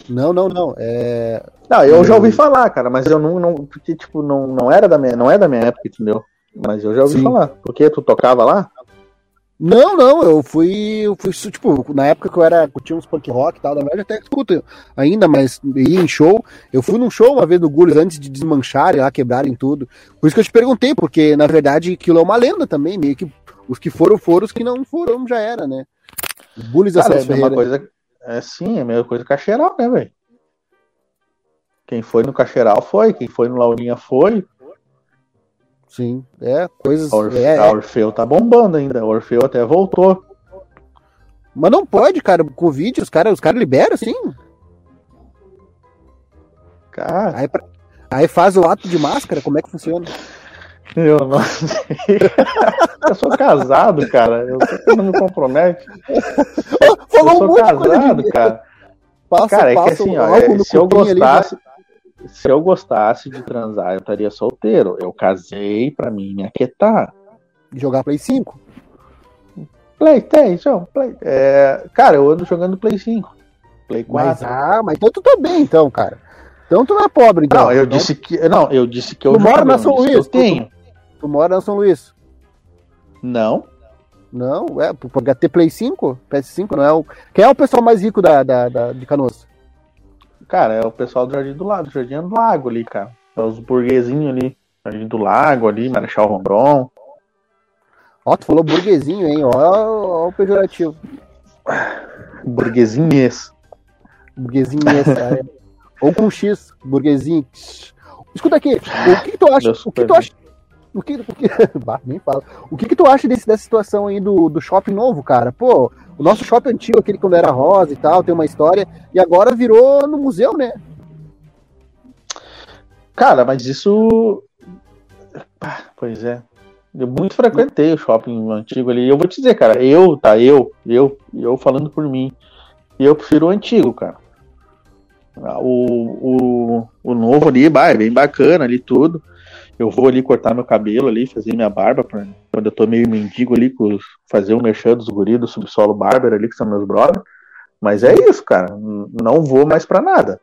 Não, não, não. É... Não, eu já ouvi falar, cara, mas eu não, não porque tipo não, não era da minha, não é da minha época, entendeu? Mas eu já ouvi Sim. falar. Porque tu tocava lá? Não, não, eu fui, eu fui, tipo, na época que eu era, tinha uns punk rock e tal, da verdade até escuto ainda, mas ia em show, eu fui num show uma vez no Gules antes de desmancharem lá, quebrarem tudo, por isso que eu te perguntei, porque na verdade aquilo é uma lenda também, meio que os que foram foram, os que não foram já era, né? Gules Cara, é uma coisa, é sim, é a mesma coisa que Cacheral, né, velho? Quem foi no Cacheral foi, quem foi no Laurinha foi. Sim, é, coisas. A, Orfe é, a Orfeu tá bombando ainda, a Orfeu até voltou. Mas não pode, cara, Covid, os caras os cara liberam, sim. Cara. Aí, aí faz o ato de máscara, como é que funciona? Eu não sei. eu sou casado, cara. Eu sei não me compromete. Falou eu sou casado, cara. Passa, cara, é que assim, ó, é, se eu gostasse. Ali, se eu gostasse de transar, eu estaria solteiro. Eu casei pra mim me aquietar. Jogar Play 5? Playstation, Play. É, cara, eu ando jogando Play 5. Play 4. Mas, ah, mas então tu tá bem, então, cara. Então tu não é pobre, então. Não, eu então... disse que. Não, eu disse que eu. Tu mora na São Luís? Eu tenho. Tu mora na São Luís? Não. Não, é, porque ter Play 5, PS5 não é o. Quem é o pessoal mais rico da, da, da, de Canoas? Cara, é o pessoal do Jardim do Lago, Jardim do Lago ali, cara. É os burguesinhos ali. Jardim do Lago ali, Marechal Rondon. Ó, tu falou burguesinho, hein? Ó, ó, o pejorativo. Burguesinhês. Burguesinhês, é. Ou com X, burguesinho. Escuta aqui, o que, que tu acha? O que tu acha? O que, o que, bah, nem fala. O que, que tu acha desse, dessa situação aí do, do shopping novo, cara? Pô, o nosso shopping antigo, aquele quando era rosa e tal, tem uma história, e agora virou no museu, né? Cara, mas isso. pois é. Eu muito frequentei o shopping antigo ali. Eu vou te dizer, cara, eu, tá, eu, eu, eu falando por mim, eu prefiro o antigo, cara. O, o, o novo ali, é bem bacana ali tudo. Eu vou ali cortar meu cabelo ali, fazer minha barba, pra, quando eu tô meio mendigo ali, fazer o merchan dos guri do subsolo barber ali, que são meus brothers. Mas é isso, cara. Não vou mais pra nada.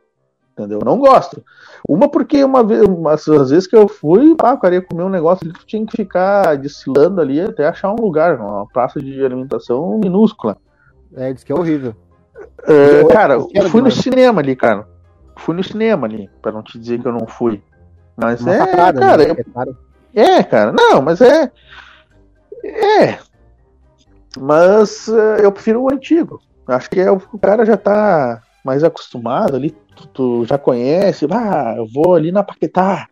Entendeu? Não gosto. Uma porque uma vez, umas, às vezes que eu fui, pá, o cara ia comer um negócio que tinha que ficar desfilando ali até achar um lugar, uma praça de alimentação minúscula. É, diz que é horrível. É, cara, eu fui no cinema ali, cara. Fui no cinema ali, pra não te dizer que eu não fui. Mas uma é, cara, né? é, é, cara, não, mas é. É. Mas uh, eu prefiro o antigo. Acho que é, o cara já tá mais acostumado ali, tu, tu, já conhece, ah, eu vou ali na Paquetá.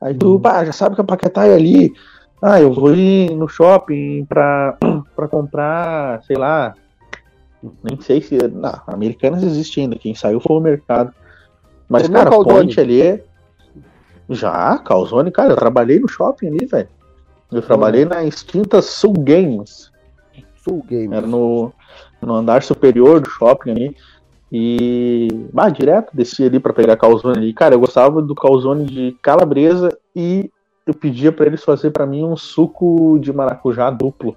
Aí tu, uhum. já sabe que a Paquetá é ali. Ah, eu vou ir no shopping pra, pra comprar, sei lá, nem sei se. Não, Americanas existe ainda, quem saiu foi o mercado. Mas, Como cara, Ponte ali. Já, Calzone, cara, eu trabalhei no shopping ali, velho. Eu trabalhei na extinta Sul Games. Sul Games. Era no, no andar superior do shopping ali. E. Ah, direto desci ali para pegar calzone ali. Cara, eu gostava do calzone de calabresa e eu pedia para eles fazer para mim um suco de maracujá duplo.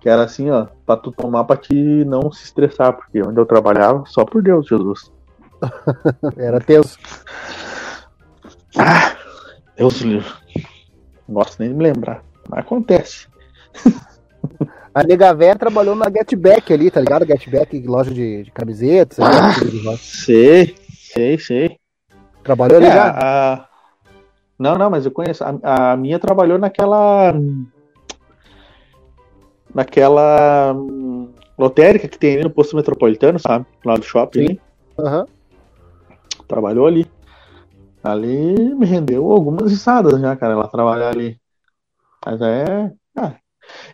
Que era assim, ó, pra tu tomar pra te não se estressar, porque onde eu trabalhava, só por Deus, Jesus. era tenso. Ah, Deus livre. Não gosto nem de me lembrar. Mas acontece. A Nega Véia trabalhou na Get Back ali, tá ligado? Get Back, loja de, de camisetas. Ah, sei, sei, sei. Trabalhou ali é, já? A... Não, não, mas eu conheço. A, a, minha trabalhou naquela. Naquela. Hum, lotérica que tem ali no posto metropolitano, sabe? Lá do shopping. Aham. Uhum. Trabalhou ali. Ali me rendeu algumas risadas já, cara, ela trabalhar ali. Mas é. Ah,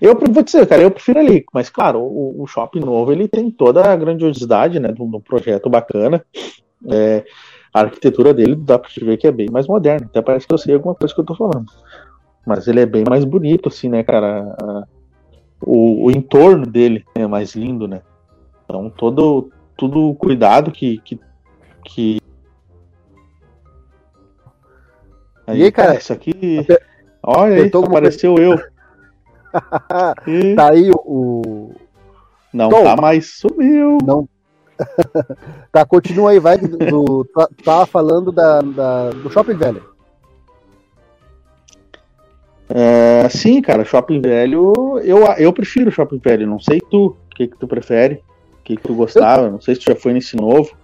eu vou dizer, cara, eu prefiro ali, mas claro, o, o shopping novo ele tem toda a grandiosidade, né, do, projeto bacana. É, a arquitetura dele dá pra ver que é bem mais moderna. Até parece que eu sei alguma coisa que eu tô falando. Mas ele é bem mais bonito, assim, né, cara? O, o entorno dele é mais lindo, né? Então todo, todo o cuidado que, que, que Aí, e aí, cara, isso aqui. Olha aí, apareceu eu. e... Tá aí o. Não Tom. tá mais, sumiu. Não. tá, continua aí, vai. Do, tá, tava falando da, da, do Shopping Velho. É, sim, cara, Shopping Velho. Eu, eu prefiro Shopping Velho. Não sei tu. O que, que tu prefere? O que, que tu gostava? Eu... Não sei se tu já foi nesse novo.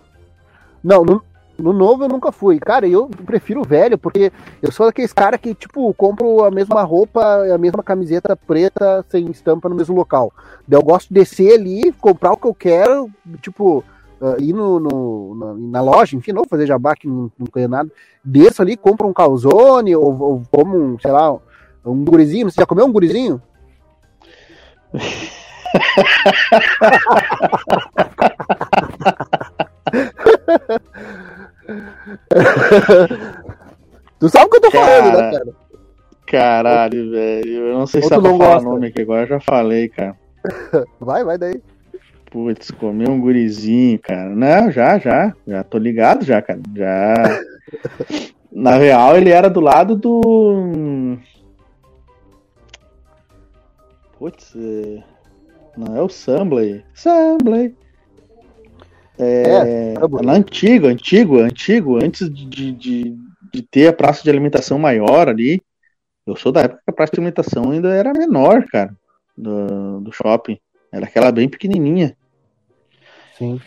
Não, não, no novo eu nunca fui. Cara, eu prefiro o velho, porque eu sou daqueles cara que, tipo, compro a mesma roupa, a mesma camiseta preta sem estampa no mesmo local. Daí eu gosto de descer ali, comprar o que eu quero, tipo, uh, ir no, na, loja, enfim, não fazer jabá que não, não nada. Desço ali, compro um calzone, ou, ou como um, sei lá, um gurizinho. Você já comeu um gurizinho? tu sabe o que eu tô cara, falando, né, cara? Caralho, velho. Eu não sei Ou se dá pra falar nome aqui agora, eu já falei, cara. vai, vai daí. Putz, comer um gurizinho, cara. Não, já, já. Já tô ligado já, cara. Já. Na real, ele era do lado do. Putz, é, não é o Sambley. Sambley. É, é na antigo, antigo, antigo, antes de, de, de ter a praça de alimentação maior ali. Eu sou da época que a praça de alimentação ainda era menor, cara, do, do shopping. Era aquela bem pequenininha. Sim.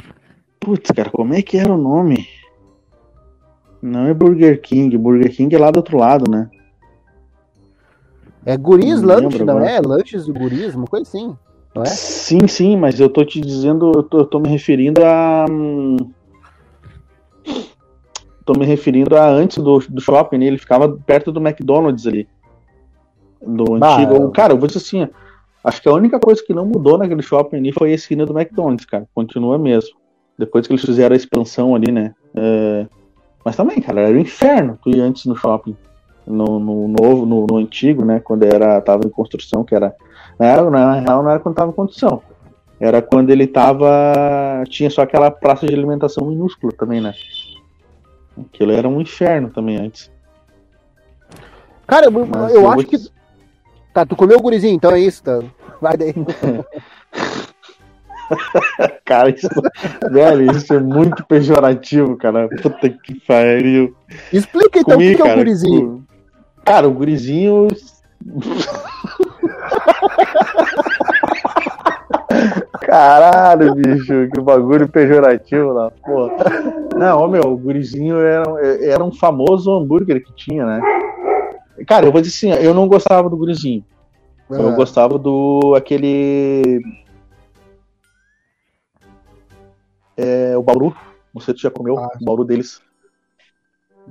Putz, cara, como é que era o nome? Não é Burger King, Burger King é lá do outro lado, né? É Guris não Lunch, não é? Lanches do Guris, uma coisa assim não é? Sim, sim, mas eu tô te dizendo, eu tô, eu tô me referindo a. Tô me referindo a antes do, do shopping, né? ele ficava perto do McDonald's ali. Do bah, antigo. Eu... Cara, eu vou dizer assim, acho que a única coisa que não mudou naquele shopping ali foi a esquina do McDonald's, cara. Continua mesmo. Depois que eles fizeram a expansão ali, né? É... Mas também, cara, era o um inferno tu ir antes no shopping. No, no novo, no, no, antigo, né? Quando era, tava em construção, que era né? Na real, não era quando estava em condição. Era quando ele tava. Tinha só aquela praça de alimentação minúscula também, né? Aquilo era um inferno também antes. Cara, eu, eu acho que. Tá, tu comeu o gurizinho, então é isso, tá? Vai daí. cara, isso, velho, isso é muito pejorativo, cara. Puta que pariu. Explica então Comi, o que, que é o gurizinho. Cara, o gurizinho. Caralho, bicho, que bagulho pejorativo lá, porra. Não, ô, meu, o gurizinho era, era um famoso hambúrguer que tinha, né? Cara, eu vou dizer assim, eu não gostava do gurizinho. Eu Ah, gostava do aquele. É, o Bauru. Não sei se tu já comeu Ah, o Bauru deles.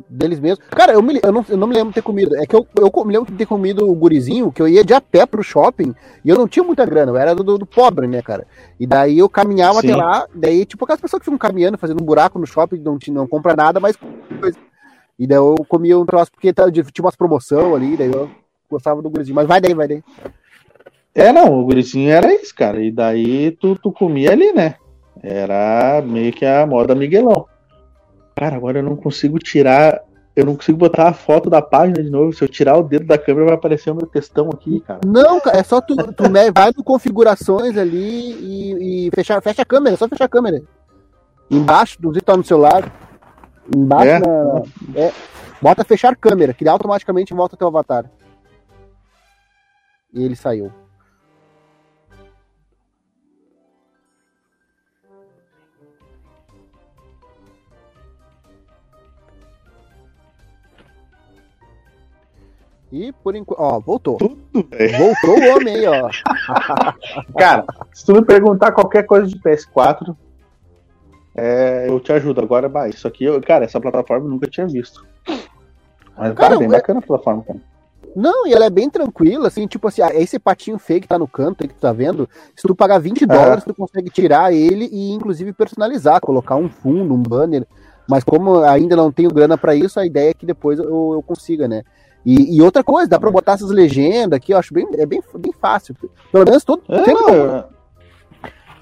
Deles mesmos. Cara, eu, me- eu não, eu não me lembro de ter comido. É que eu, eu me lembro de ter comido o gurizinho, que eu ia de a pé pro shopping e eu não tinha muita grana, eu era do, do pobre, né, cara? E daí eu caminhava Sim. até lá, daí, tipo, aquelas pessoas que ficam caminhando, fazendo um buraco no shopping, não, não compra nada, mas coisa. E daí eu comia um troço porque tá- tinha umas promoção ali, daí eu gostava do gurizinho. Mas vai daí, vai daí. É, não, o gurizinho era isso, cara. E daí tu, tu comia ali, né? Era meio que a moda Miguelão. Cara, agora eu não consigo tirar. Eu não consigo botar a foto da página de novo. Se eu tirar o dedo da câmera, vai aparecer o meu textão aqui, cara. Não, cara, é só tu, tu me- vai no configurações ali e, e fechar, fecha a câmera, é só fechar a câmera. Embaixo, do tá no celular. Embaixo É? na- é, bota fechar câmera, que ele automaticamente volta teu avatar. E ele saiu. E por enquanto. Ó, voltou. Tudo bem. Voltou o homem aí, ó. Cara, se tu me perguntar qualquer coisa de PS4, é, eu te ajudo. Agora, bah, isso aqui, eu, cara, essa plataforma eu nunca tinha visto. Mas, Cara, cara, bem é- bacana a plataforma, cara. Não, e ela é bem tranquila, assim, tipo assim, ah, esse patinho feio que tá no canto aí que tu tá vendo, se tu pagar 20 dólares, tu consegue tirar ele e inclusive personalizar, colocar um fundo, um banner. Mas como ainda não tenho grana pra isso, a ideia é que depois eu, eu consiga, né? E, e outra coisa, dá pra botar essas legendas aqui, eu acho bem, é bem, bem fácil. Pelo menos todo. É, sempre não, que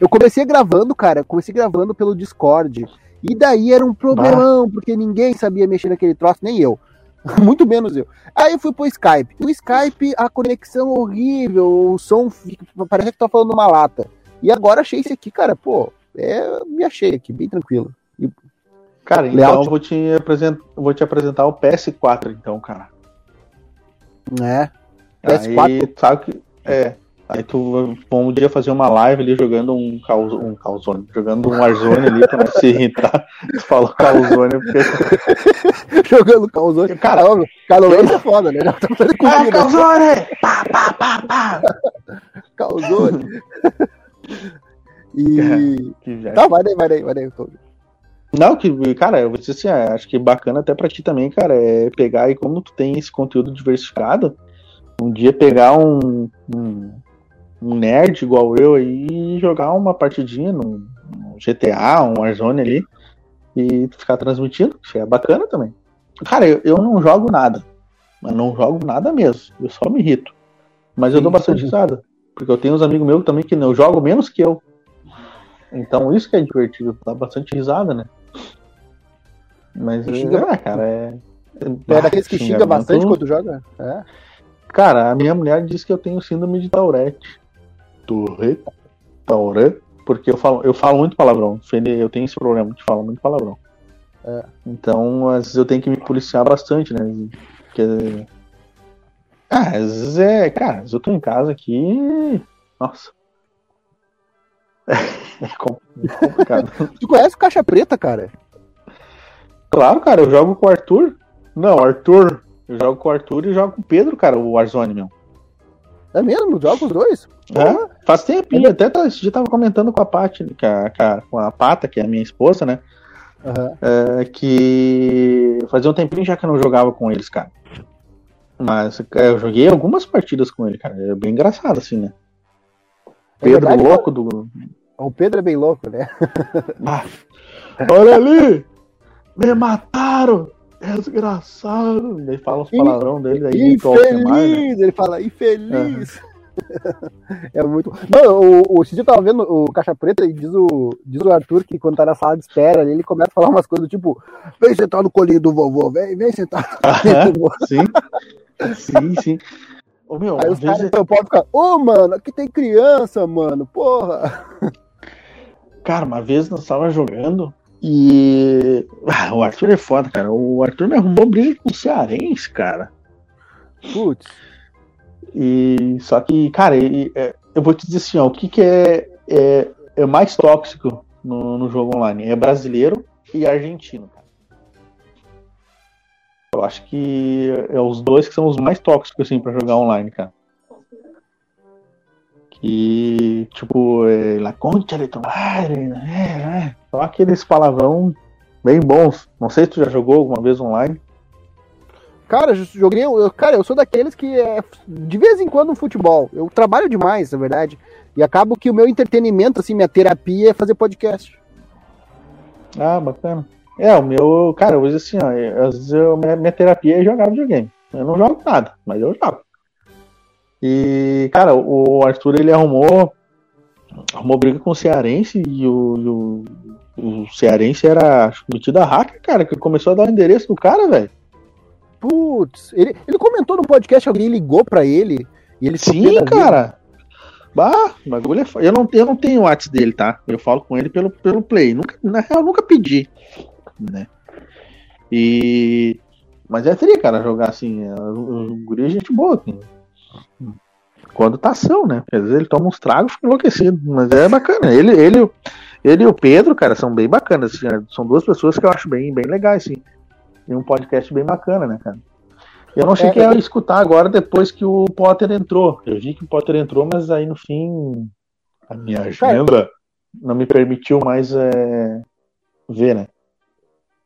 eu- comecei gravando, cara, comecei gravando pelo Discord. E daí era um problemão, porque ninguém sabia mexer naquele troço, nem eu. Muito menos eu. Aí eu fui pro Skype. O Skype, a conexão horrível, o som fica, parece que tá falando numa lata. E agora achei esse aqui, cara, pô, é, me achei aqui, bem tranquilo. cara, então eu vou te, apresentar, vou te apresentar o PS4, então, cara. Né? PS4. Aí, sabe que. É. Aí tu vamos um dia fazer uma live ali jogando um, caos, um calzone, jogando um Warzone ali pra não se irritar. Tu falou calzone porque. Jogando Calzone. Cara, Caramba, Calzone é foda, né? Já tá fazendo Ah, comida. calzone! Pá, pá, pá, pá! Calzone. E. Tá, vai daí, vai daí, vai daí. Não, que, cara, eu vou dizer assim, é, acho que bacana até pra ti também, cara, é pegar e como tu tem esse conteúdo diversificado, um dia pegar um, um, um nerd igual eu aí e jogar uma partidinha no, no GTA, um Warzone ali, e ficar transmitindo, isso é bacana também. Cara, eu, eu não jogo nada, mas não jogo nada mesmo, eu só me irrito. Mas eu dou bastante risada, porque eu tenho uns amigos meus também que não jogam menos que eu. Então isso que é divertido, dá bastante risada, né? Mas, E xinga- ah, cara, é. É daqueles que xinga bastante quando joga? É. Cara, a minha mulher disse que eu tenho síndrome de Tourette. Tourette? Tourette? Porque eu falo, eu falo muito palavrão. Eu tenho esse problema de falar muito palavrão. É. Então, às vezes eu tenho que me policiar bastante, né? Porque. Ah, às vezes é. Cara, às vezes eu tô em casa aqui. Nossa. É com- complicado. Tu conhece o Caixa Preta, cara? Claro, cara, eu jogo com o Arthur. Não, Arthur. Eu jogo com o Arthur e jogo com o Pedro, cara, o Warzone, meu. É mesmo? Joga com os dois? É, faz tempinho, até tá- esse dia tava comentando com a Paty, com a, Pata, que é a minha esposa, né? Aham. é, que fazia um tempinho já que eu não jogava com eles, cara. Mas é, eu joguei algumas partidas com ele, cara. É bem engraçado, assim, né? É Pedro verdade, louco do. O Pedro é bem louco, né? Ah, olha ali! Me mataram! É desgraçado! Ele fala os palavrão dele aí, Alcemar, né? Infeliz! Ele fala, infeliz! É muito. Não, o, eu tava vendo o Caixa Preta e diz o, diz o Arthur que quando tá na sala de espera ali, ele começa a falar umas coisas tipo: vem sentar no colinho do vovô, vem, vem sentar no colinho do vovô. Sim, sim, sim. Ô, meu, Aí os caras vezes, então podem ficar: ô mano, aqui tem criança, mano, porra! Cara, uma vez nós tava jogando e. Ah, o Arthur é foda, cara. O Arthur me arrumou briga com o Cearense, cara. Putz. E só que, cara, e, é, eu vou te dizer assim, ó, o que, que é, é, é mais tóxico no, no jogo online? É brasileiro e argentino, cara. Eu acho que é os dois que são os mais tóxicos, assim, pra jogar online, cara. Que, tipo, é, La Concha de né? É, só aqueles palavrão bem bons. Não sei se tu já jogou alguma vez online. Cara, eu joguei. Eu, cara, eu sou daqueles que é de vez em quando futebol. Eu trabalho demais, na verdade. E acabo que o meu entretenimento, assim, minha terapia é fazer podcast. Ah, bacana. É, o meu, cara, hoje assim, ó, às vezes eu, minha, minha terapia é jogar videogame. Eu não jogo nada, mas eu jogo. E, cara, o Arthur ele arrumou arrumou briga com o Cearense e o, o, o Cearense era metido a hacker, cara, que começou a dar o endereço do cara, velho. Putz, ele, ele comentou no podcast, alguém ligou pra ele e ele Sim, cara. Bah, bagulho é eu não, eu não tenho o WhatsApp dele, tá? Eu falo com ele pelo, pelo Play. Nunca, na real, nunca pedi. Né? E. Mas é tri, cara, jogar assim. É, o, o guri é gente boa. Assim. Quando tá ação, né? Às vezes ele toma uns tragos fica enlouquecido. Mas é bacana. Ele, ele, ele e o Pedro, cara, são bem bacanas. Assim, né? São duas pessoas que eu acho bem, bem legais, assim. E um podcast bem bacana, né, cara? Eu não cheguei é, a escutar agora depois que o Potter entrou. Eu vi que o Potter entrou, mas aí no fim a minha agenda não me permitiu mais é, ver, né?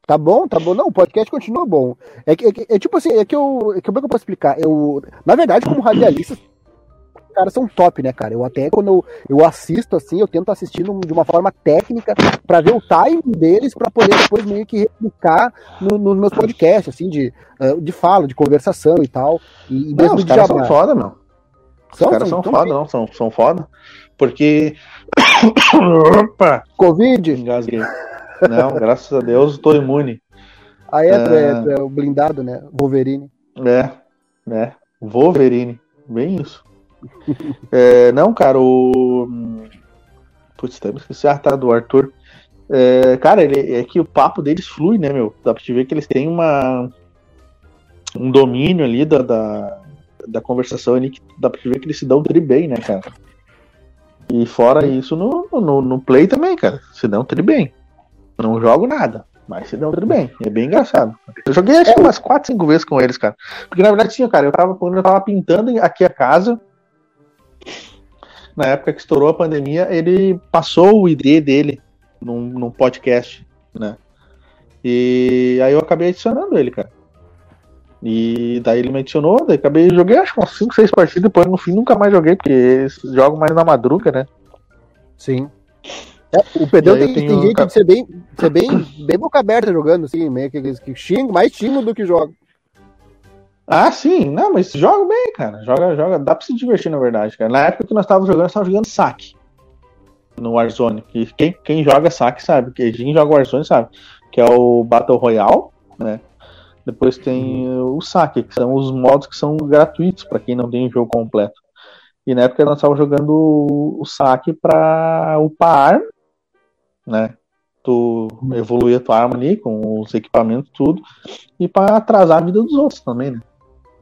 Tá bom, tá bom. Não, o podcast continua bom. É, é, é tipo assim, é que eu. É que, como é que eu posso explicar? Eu, na verdade, como radialista, caras são top, né, cara? Eu até quando eu, eu assisto assim, eu tento assistir de uma forma técnica para ver o timing deles para poder depois meio que replicar nos no meus podcasts, assim, de, uh, de fala, de conversação e tal. E, não, os caras são foda, meu. Os são, caras são, são foda, não, são, são foda. Porque. Opa! Covid? Engasguei. Não, graças a Deus, tô imune. Aí é, é... é o blindado, né? Wolverine. É, né? Wolverine. Bem isso é, não, cara, o. Putz, até me esqueci. Ah, tá, do Arthur. É, cara, ele, é que o papo deles flui, né, meu? Dá pra te ver que eles têm uma. Um domínio ali da, da, da conversação ali, que dá pra te ver que eles se dão tri bem, né, cara? E fora isso, no, no, no play também, cara. Se dão tri bem. Não jogo nada. Mas se dão tudo bem. É bem engraçado. Eu joguei acho que umas 4, 5 vezes com eles, cara. Porque na verdade, sim, cara, eu tava, eu tava pintando aqui a casa, na época que estourou a pandemia, ele passou o ID dele num, num podcast, né? E aí eu acabei adicionando ele, cara. E daí ele me adicionou, daí acabei, joguei acho que umas 5, 6 partidas, depois no fim nunca mais joguei, porque jogo mais na madruga, né? Sim. É, o Pedrão tem, tem jeito de ser bem, ser bem, bem boca aberta jogando, assim, meio que, que xingo, mais xingo do que joga. Ah, sim, não, mas joga bem, cara. Joga, joga, dá pra se divertir, na verdade, cara. Na época que nós estávamos jogando, nós estávamos jogando saque no Warzone. Que quem, quem joga saque sabe, quem joga Warzone sabe, que é o Battle Royale, né? Depois tem o saque, que são os modos que são gratuitos para quem não tem o jogo completo. E na época nós estávamos jogando o, saque para upar arma, né? Tu evoluir a tua arma ali com os equipamentos tudo e para atrasar a vida dos outros também, né?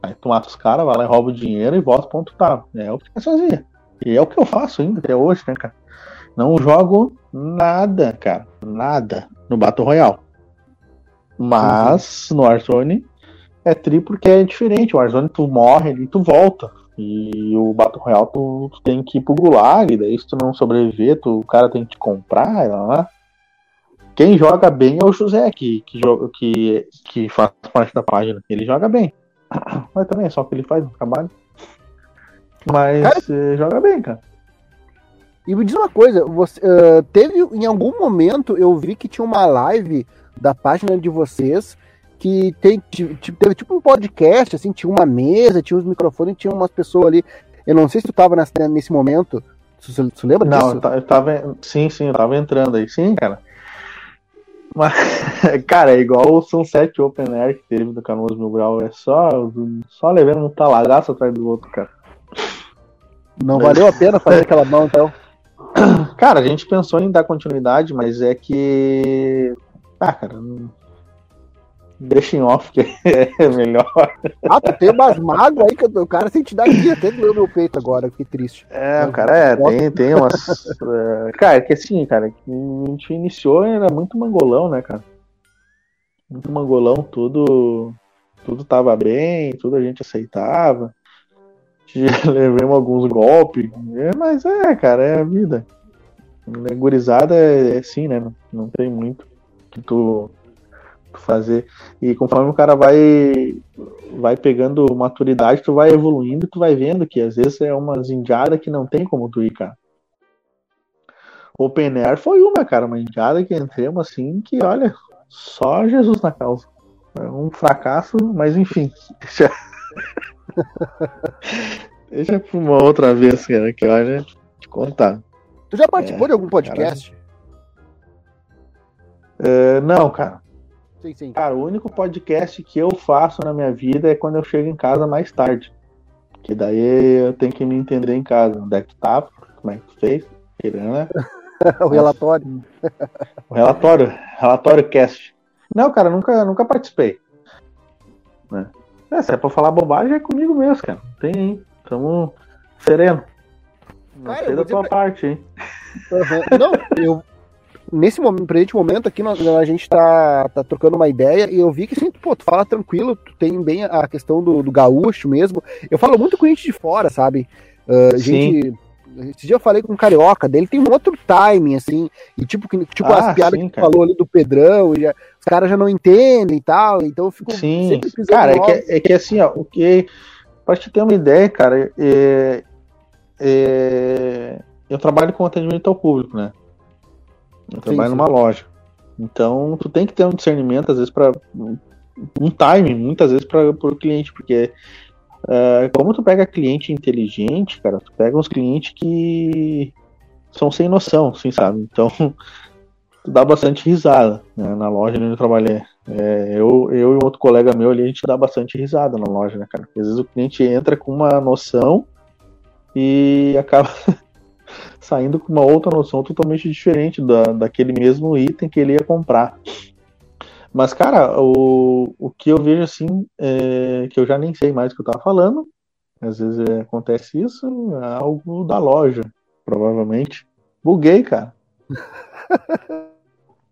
Aí tu mata os caras, vai lá e rouba o dinheiro e volta ponto tá. É o que eu fazia. E é o que eu faço ainda até hoje, né, cara? Não jogo nada, cara. Nada no Battle Royale. Mas uhum. no Warzone é tri porque é diferente. O Warzone tu morre ali tu volta. E o Battle Royale tu, tu, tem que ir pro Gulag, daí se tu não sobreviver, tu, o cara tem que te comprar, lá, lá. Quem joga bem é o José, que, que, que, que faz parte da página. Ele joga bem. Mas também é só o que ele faz no trabalho. Mas eh, joga bem, cara. E me diz uma coisa, você, uh, teve em algum momento eu vi que tinha uma live da página de vocês que tem, teve tipo um podcast, assim, tinha uma mesa, tinha os microfones, tinha umas pessoas ali. Eu não sei se tu tava nesse, nesse momento. Você, você lembra não, disso? Não, eu tava. Sim, sim, eu tava entrando aí. Sim, cara. Mas, cara, é igual o Sunset Open Air que teve do Canoas Mil Grau. É só, só levando um talagaço atrás do outro, cara. Não valeu a pena fazer aquela mão, então? Cara, a gente pensou em dar continuidade, mas é que. Ah, cara. Deixa em off que é melhor. Ah, tu tem umas mágoas aí que o cara sente dar aqui, até doeu meu peito agora, que triste. É, o cara é, tem, tem umas. é, cara, é que assim, cara, que a gente iniciou era muito mangolão, né, cara? Muito mangolão, tudo. Tudo tava bem, tudo a gente aceitava. Levamos alguns golpes. É, mas é, cara, é a vida. Né, Gurizada é, é assim, né? Não, não tem muito que tu fazer. E conforme o cara vai vai pegando maturidade, tu vai evoluindo, tu vai vendo que às vezes é uma indiada que não tem como tu ir, cara. Open Air foi uma, cara, uma indiada que entremos assim que, olha, só Jesus na causa. É um fracasso, mas enfim. Deixa, deixa pra uma outra vez, cara, que olha, te contar. Tu já participou de algum podcast? É, não, cara. Sim, sim. Cara, o único podcast que eu faço na minha vida é quando eu chego em casa mais tarde. Que daí eu tenho que me entender em casa. Onde é que tu tava? Como é que tu fez? Querendo, né? o relatório. O relatório, relatório cast. Não, cara, nunca, nunca participei. Né? É, se é pra falar bobagem, é comigo mesmo, cara. Tem, hein? Tamo sereno. Não Cara, sei da tua pra- parte, hein? Uhum. Não, eu. Nesse momento, presente momento aqui, nós- a gente tá, tá trocando uma ideia e eu vi que assim, pô, tu fala tranquilo, tu tem bem a questão do, do gaúcho mesmo. Eu falo muito com gente de fora, sabe? Ah, gente. Esse dia eu falei com um carioca dele, tem um outro timing, assim, e tipo, que- tipo Ah, as piadas sim, que falou ali do Pedrão, já- os caras já não entendem e tal, então eu fico Sim, cara, é que, ovos. é que assim, ó, o que. Pra te ter uma ideia, cara, é, é, eu trabalho com atendimento ao público, né? Eu trabalho numa loja. Então, tu tem que ter um discernimento, às vezes, para um timing, muitas vezes, para o cliente, porque é, como tu pega cliente inteligente, cara, tu pega uns clientes que são sem noção, assim, sabe? Então, tu dá bastante risada né, na loja onde eu trabalhei. É, eu, eu e um outro colega meu ali, a gente dá bastante risada na loja, né, cara? Porque às vezes o cliente entra com uma noção e acaba saindo com uma outra noção totalmente diferente da, daquele mesmo item que ele ia comprar. Mas, cara, o, o que eu vejo assim, é, que eu já nem sei mais o que eu tava falando, às vezes é, acontece isso, é algo da loja, provavelmente. Buguei, cara.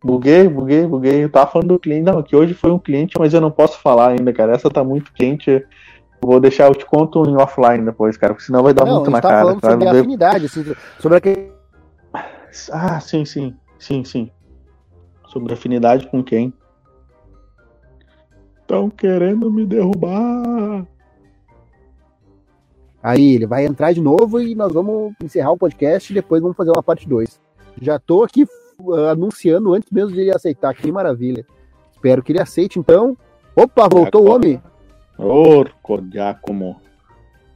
Buguei, buguei, buguei. Eu tava falando do cliente. Não, que hoje foi um cliente, mas eu não posso falar ainda, cara. Essa tá muito quente. Vou deixar, eu te conto em offline depois, cara, porque senão vai dar Não, muito na tá cara. falando sobre a afinidade, assim, sobre aquele. Ah, sim, sim. Sim, sim. Sobre afinidade com quem? Estão querendo me derrubar. Aí ele vai entrar de novo e nós vamos encerrar o podcast e depois vamos fazer uma parte 2. Já tô aqui uh, anunciando antes mesmo de ele aceitar. Que maravilha. Espero que ele aceite então. Opa, voltou o homem. Orco Giacomo.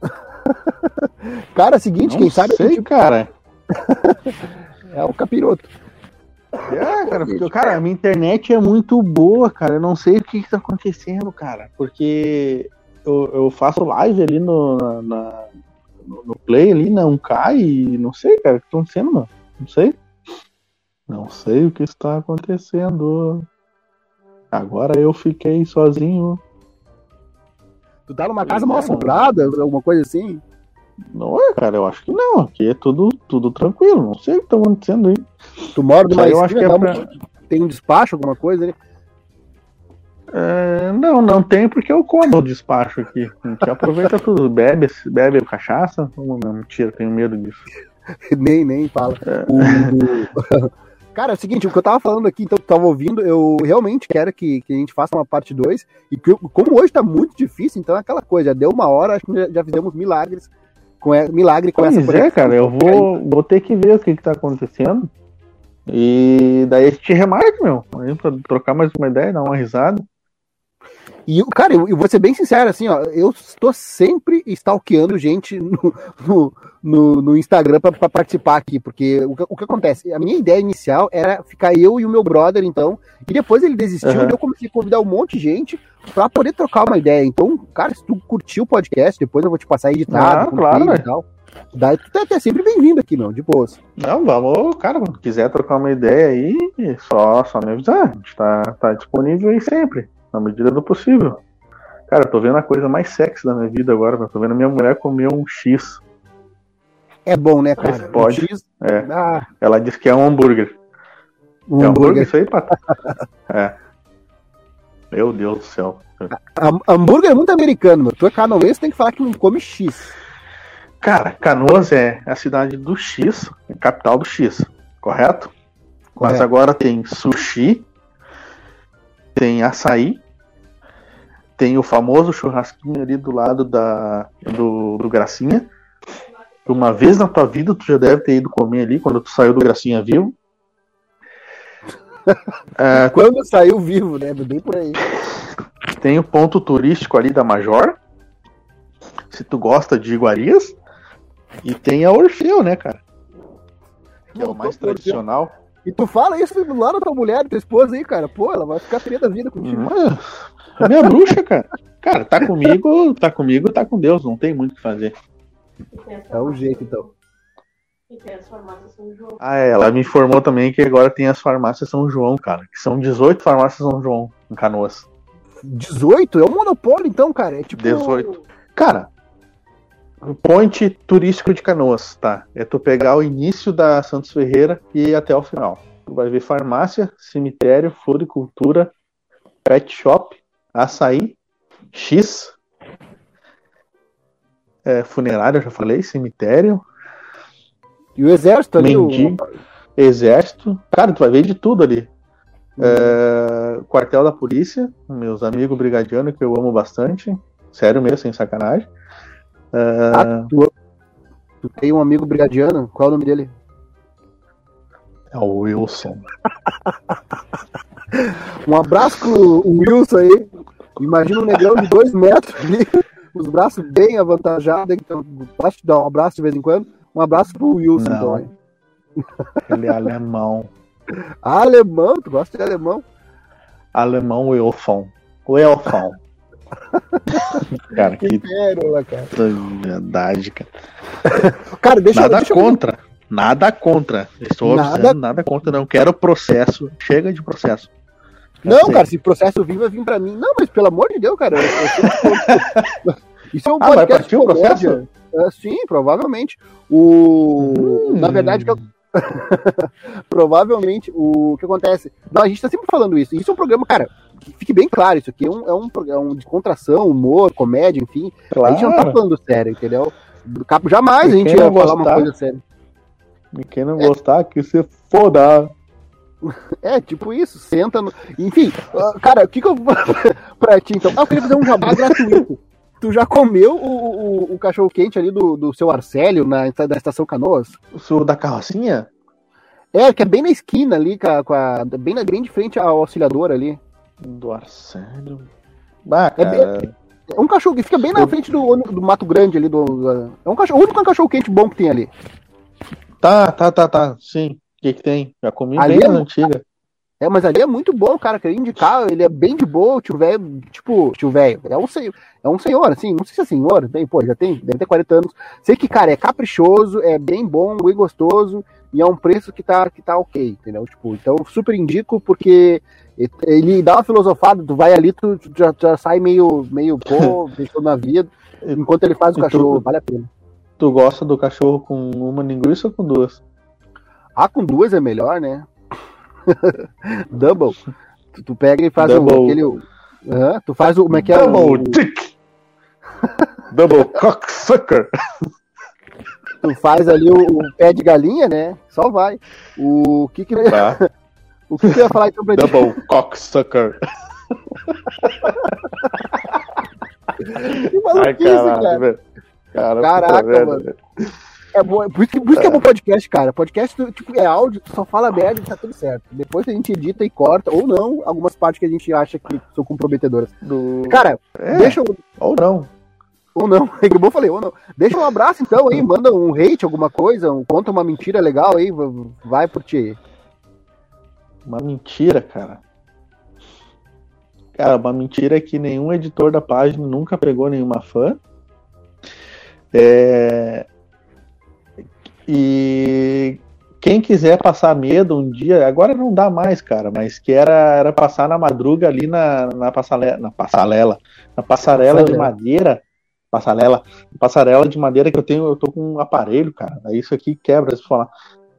Cara, é o seguinte, Não quem sabe sei, tipo, cara. é o capiroto. É, cara, porque, cara, a minha internet é muito boa, cara. Eu não sei o que, que tá acontecendo, cara. Porque eu, eu faço live ali no, na- no, no Play ali, não cai. Não sei, cara, o que tá acontecendo, mano. Não sei. Não sei o que está acontecendo. Agora eu fiquei sozinho. Tu tá numa casa mal assombrada, alguma coisa assim? Não é, cara, eu acho que não. Aqui é tudo, tudo tranquilo. Não sei o que tá acontecendo aí. Tu mora numa eu acho que é um- tem um despacho, alguma coisa ali? É, não, não tem porque eu como o despacho aqui. A gente aproveita tudo. Bebe, bebe cachaça. Não, não, mentira, tenho medo disso. nem, nem fala. É. O- Cara, é o seguinte, o que eu tava falando aqui, então, que tava ouvindo, eu realmente quero que, que a gente faça uma parte 2. E que, como hoje tá muito difícil, então é aquela coisa, deu uma hora, acho que já, já fizemos milagres com milagre com essa Pois é, cara, eu vou, vou ter que ver o que, que tá acontecendo. E daí a gente remarca, meu. Aí pra trocar mais uma ideia, dar uma risada. E, cara, eu, eu vou ser bem sincero, assim, ó, eu estou sempre stalkeando gente no, no, no, no Instagram pra participar aqui, porque o que, o que acontece? A minha ideia inicial era ficar eu e o meu brother, então, e depois ele desistiu Aham. e eu comecei a convidar um monte de gente pra poder trocar uma ideia. Então, cara, se tu curtiu o podcast, depois eu vou te passar editado, Ah, claro, velho. e tal. Daí tu tá, tá sempre bem-vindo aqui, meu, de boas. Não, vamos, cara, quando quiser trocar uma ideia aí, só, só me avisar. A gente tá, tá disponível aí sempre, na medida do possível. Cara, eu tô vendo a coisa mais sexy da minha vida agora, eu tô vendo a minha mulher comer um X. É bom, né, cara? Pode. X- É. Ah, Ela disse que é um hambúrguer. um é um hambúrguer isso aí, Pato? é. Meu Deus do céu. Ham- Hambúrguer é muito americano, meu. Tu é canoense, tem que falar que não come X. Cara, Canoas é a cidade do X, a capital do X, correto? Mas Correto. agora tem sushi, tem açaí, tem o famoso churrasquinho ali do lado da, do, do Gracinha. Uma vez na tua vida tu já deve ter ido comer ali quando tu saiu do Gracinha vivo. É, Quando saiu vivo, né? Bem por aí. tem o ponto turístico ali da Major. Se tu gosta de iguarias. E tem a Orfeu, né, cara? Que é o mais tradicional. E tu fala isso lá da tua mulher, da tua esposa aí, cara. Pô, ela vai ficar feliz da vida contigo. Hum, É minha bruxa, cara. Cara, tá comigo, tá comigo, tá com Deus, não tem muito o que fazer. É o jeito, então. E tem as farmácias São João. Ah, é, ela me informou também que agora tem as farmácias São João, cara. Que são 18 farmácias São João em Canoas. 18? É um monopólio, então, cara. É tipo. 18. Cara, o ponte turístico de Canoas, tá? É tu pegar o início da Santos Ferreira e ir até o final. Tu vai ver farmácia, cemitério, floricultura, pet shop, açaí, X, é, funerário, já falei, cemitério, E o exército ali. O... mendigo, exército. Cara, tu vai ver de tudo ali. É, quartel da polícia, meus amigos brigadianos que eu amo bastante. Sério mesmo, sem sacanagem. É, Ah, tu... tu tem um amigo brigadiano? Qual é o nome dele? é o Wilson. Um abraço pro Wilson aí. Imagina um negrão de dois metros ali, os braços bem avantajados. Então, posso te dar um abraço de vez em quando? Um abraço pro Wilson, Não. então. Ele é alemão. Alemão, tu gosta de alemão? Alemão Wilson. Wilson. cara, que Pérola, cara. verdade, cara. Cara, deixa, Nada deixa eu- contra. Nada contra. Estou Nada- avisando, nada contra. Não quero processo. Chega de processo. Já Não, sei. cara, se processo vir, vai vir pra mim. Não, mas pelo amor de Deus, cara. eu- eu Isso é um Ah, vai podcast partir o processo? É, sim, provavelmente. O... Hum. Na verdade, que eu- provavelmente, o que acontece... Não, a gente tá sempre falando isso. Isso é um programa, cara, que fique bem claro, isso aqui é um, é um programa de contração, humor, comédia, enfim. A gente não tá Claro. falando sério, entendeu? Jamais a gente ia não falar uma gostar? coisa séria. E quem não gostar, que se foda. É, tipo isso, senta no. Enfim, cara, o que, que eu vou pra ti então? Ah, eu queria fazer um jabá gratuito. Tu já comeu o, o, o cachorro quente ali do, do seu Arcélio na, na estação Canoas? O senhor da carrocinha? É, que é bem na esquina ali, com a, com a- bem, na, bem de frente ao auxiliador ali. Do Arcélio. Ah, É cara. É um cachorro que fica bem na frente do, do Mato Grande ali. Do, do- é um cachorro, o único cachorro quente bom que tem ali. Tá, tá, tá, tá. Sim. O que, que tem? Já comi Ali bem é- nas antigas. É, mas ali é muito bom, cara. Queria indicar, ele é bem de boa, o tio velho, tipo, tio velho, é um senhor, é um senhor, assim, não sei se é senhor, tem, pô, já tem, deve ter 40 anos. Sei que, cara, é caprichoso, é bem bom, bem gostoso, e é um preço que tá, que tá ok, entendeu? Tipo, então super indico, porque ele dá uma filosofada, tu vai ali, tu tu já, já sai meio, meio, pô, deixou na vida, enquanto ele faz o E tu- cachorro, vale a pena. Tu gosta do cachorro com uma linguiça ou com duas? Ah, com duas é melhor, né? Double. Tu, tu pega e faz o, Double. aquele. Aham, tu faz o. Como é que é? Double O, dick! Double cocksucker! tu faz ali o, o pé de galinha, né? Só vai. O que que, Tá? O que, eu ia falar então pra ti? Double cocksucker! Que Ai, maluquice, caralho, cara. velho. Cara, Caraca, puta merda, mano. É bom, por isso que, por isso que é bom podcast, cara. Podcast tipo, é áudio, só fala merda e tá tudo certo. Depois a gente edita e corta, ou não, algumas partes que a gente acha que são comprometedoras. Do... Cara, É, deixa eu. ou não. Ou não, é que bom eu falei, ou não. Deixa um abraço então aí, manda um hate, alguma coisa, um- conta uma mentira legal aí, vai por ti. Uma mentira, cara. Cara, uma mentira é que nenhum editor da página nunca pegou nenhuma fã. É... E quem quiser passar medo um dia, agora não dá mais, cara, mas que era, era passar na madruga ali na, na, passarela, na passarela, na passarela de madeira, passarela, passarela de madeira que eu tenho, eu tô com um aparelho, cara, isso aqui quebra, se falar.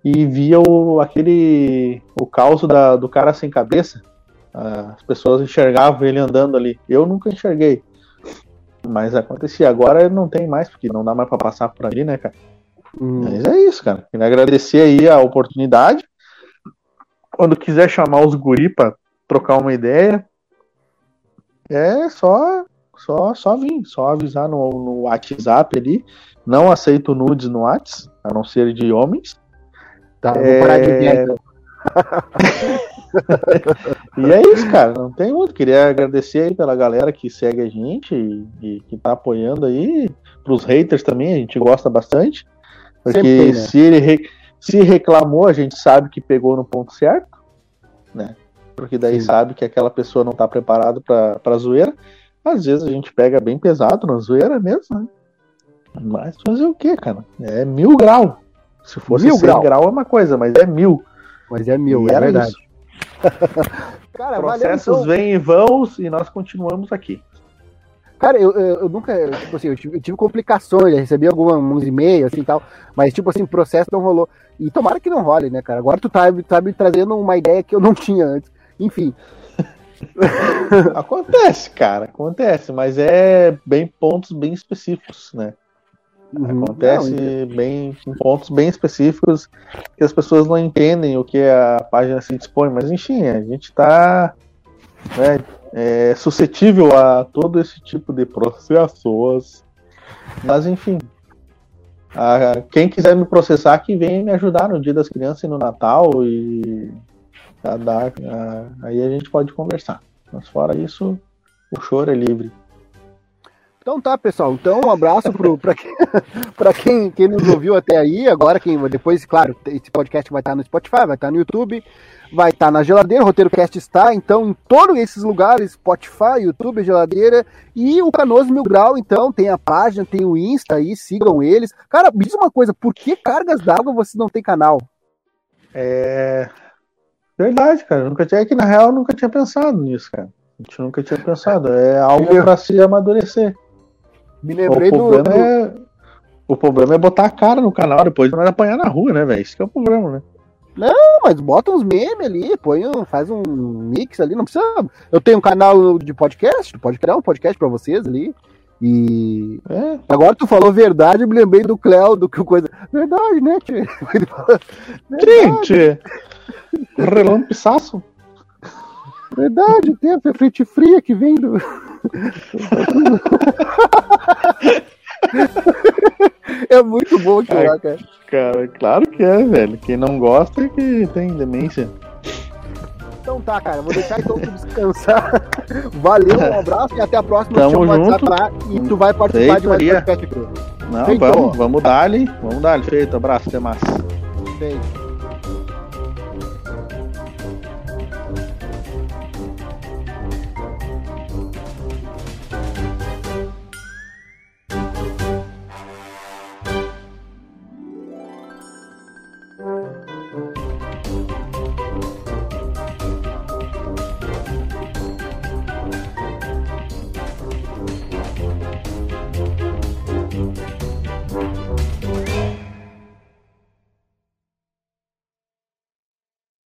E via o, aquele, o caos da, do cara sem cabeça, as pessoas enxergavam ele andando ali, eu nunca enxerguei, mas acontecia, agora não tem mais, porque não dá mais para passar por ali, né, cara. Hum. Mas é isso, cara. Queria agradecer aí a oportunidade. Quando quiser chamar os guri pra trocar uma ideia, é só só só vir, só avisar no, no WhatsApp ali. Não aceito nudes no WhatsApp, a não ser de homens. Tá, vou é... parar de ver e é isso, cara. Não tem muito. Queria agradecer aí pela galera que segue a gente e, e que tá apoiando aí. Pros haters também, a gente gosta bastante. Porque tem, né? se ele re... se reclamou, a gente sabe que pegou no ponto certo, né? Porque daí Sim. sabe que aquela pessoa não tá preparada pra, pra zoeira. Às vezes a gente pega bem pesado na zoeira mesmo, né? Mas fazer o que, cara? É mil grau. Se fosse mil 100 grau. grau é uma coisa, mas é mil. Mas é mil, e é verdade. cara, Processos valeu, então. vêm e vão e nós continuamos aqui. Cara, eu, eu, eu, nunca, tipo assim, eu tive, eu tive complicações, recebi alguns e-mails assim tal, mas tipo assim, processo não rolou. E tomara que não role, né, cara? Agora tu tá, tá me trazendo uma ideia que eu não tinha antes. Enfim. acontece, cara, acontece, mas é bem pontos bem específicos, né? Uhum. Acontece não, bem em pontos bem específicos que as pessoas não entendem o que a página se dispõe, mas enfim, a gente tá né, é, suscetível a todo esse tipo de processos. Mas enfim, a, quem quiser me processar, que venha me ajudar no Dia das Crianças e no Natal e a dar, a, aí a gente pode conversar. Mas fora isso, o choro é livre. Então tá, pessoal. Então um abraço para quem, pra quem, quem nos ouviu até aí. Agora, quem depois, claro, esse podcast vai estar no Spotify, vai estar no YouTube vai estar na geladeira, o Roteiro Cast está, então, em todos esses lugares, Spotify, YouTube, geladeira, e o Canoso Mil Grau, então, tem a página, tem o Insta aí, sigam eles. Cara, me diz uma coisa, por que cargas d'água você não tem canal? É. Verdade, cara. nunca tinha, é que na real eu nunca tinha pensado nisso, cara. A gente nunca tinha pensado. É algo para se amadurecer. Me lembrei o problema do. É... O problema é botar a cara no canal depois não apanhar na rua, né, velho? Isso que é o problema, né? Não, mas bota uns memes ali, põe um, faz um mix ali, não precisa. Eu tenho um canal de podcast, pode criar um podcast para vocês ali. E é. agora tu falou verdade, eu me lembrei do Cléo, do que coisa. Verdade, né, tio? Gente, relampiçaço. Verdade, tem a frente fria que vem do. é muito bom aquilo lá, cara. Cara, claro que é, velho. Quem não gosta é que tem demência. Então tá, cara, vou deixar então tu descansar. Valeu, um abraço e até a próxima. Tamo junto. Lá, e tu vai participar Feito, de mais podcast. Não, Feito. vamos, vamos dar ali. Vamos dar ali. Feito, abraço, até mais. Feito.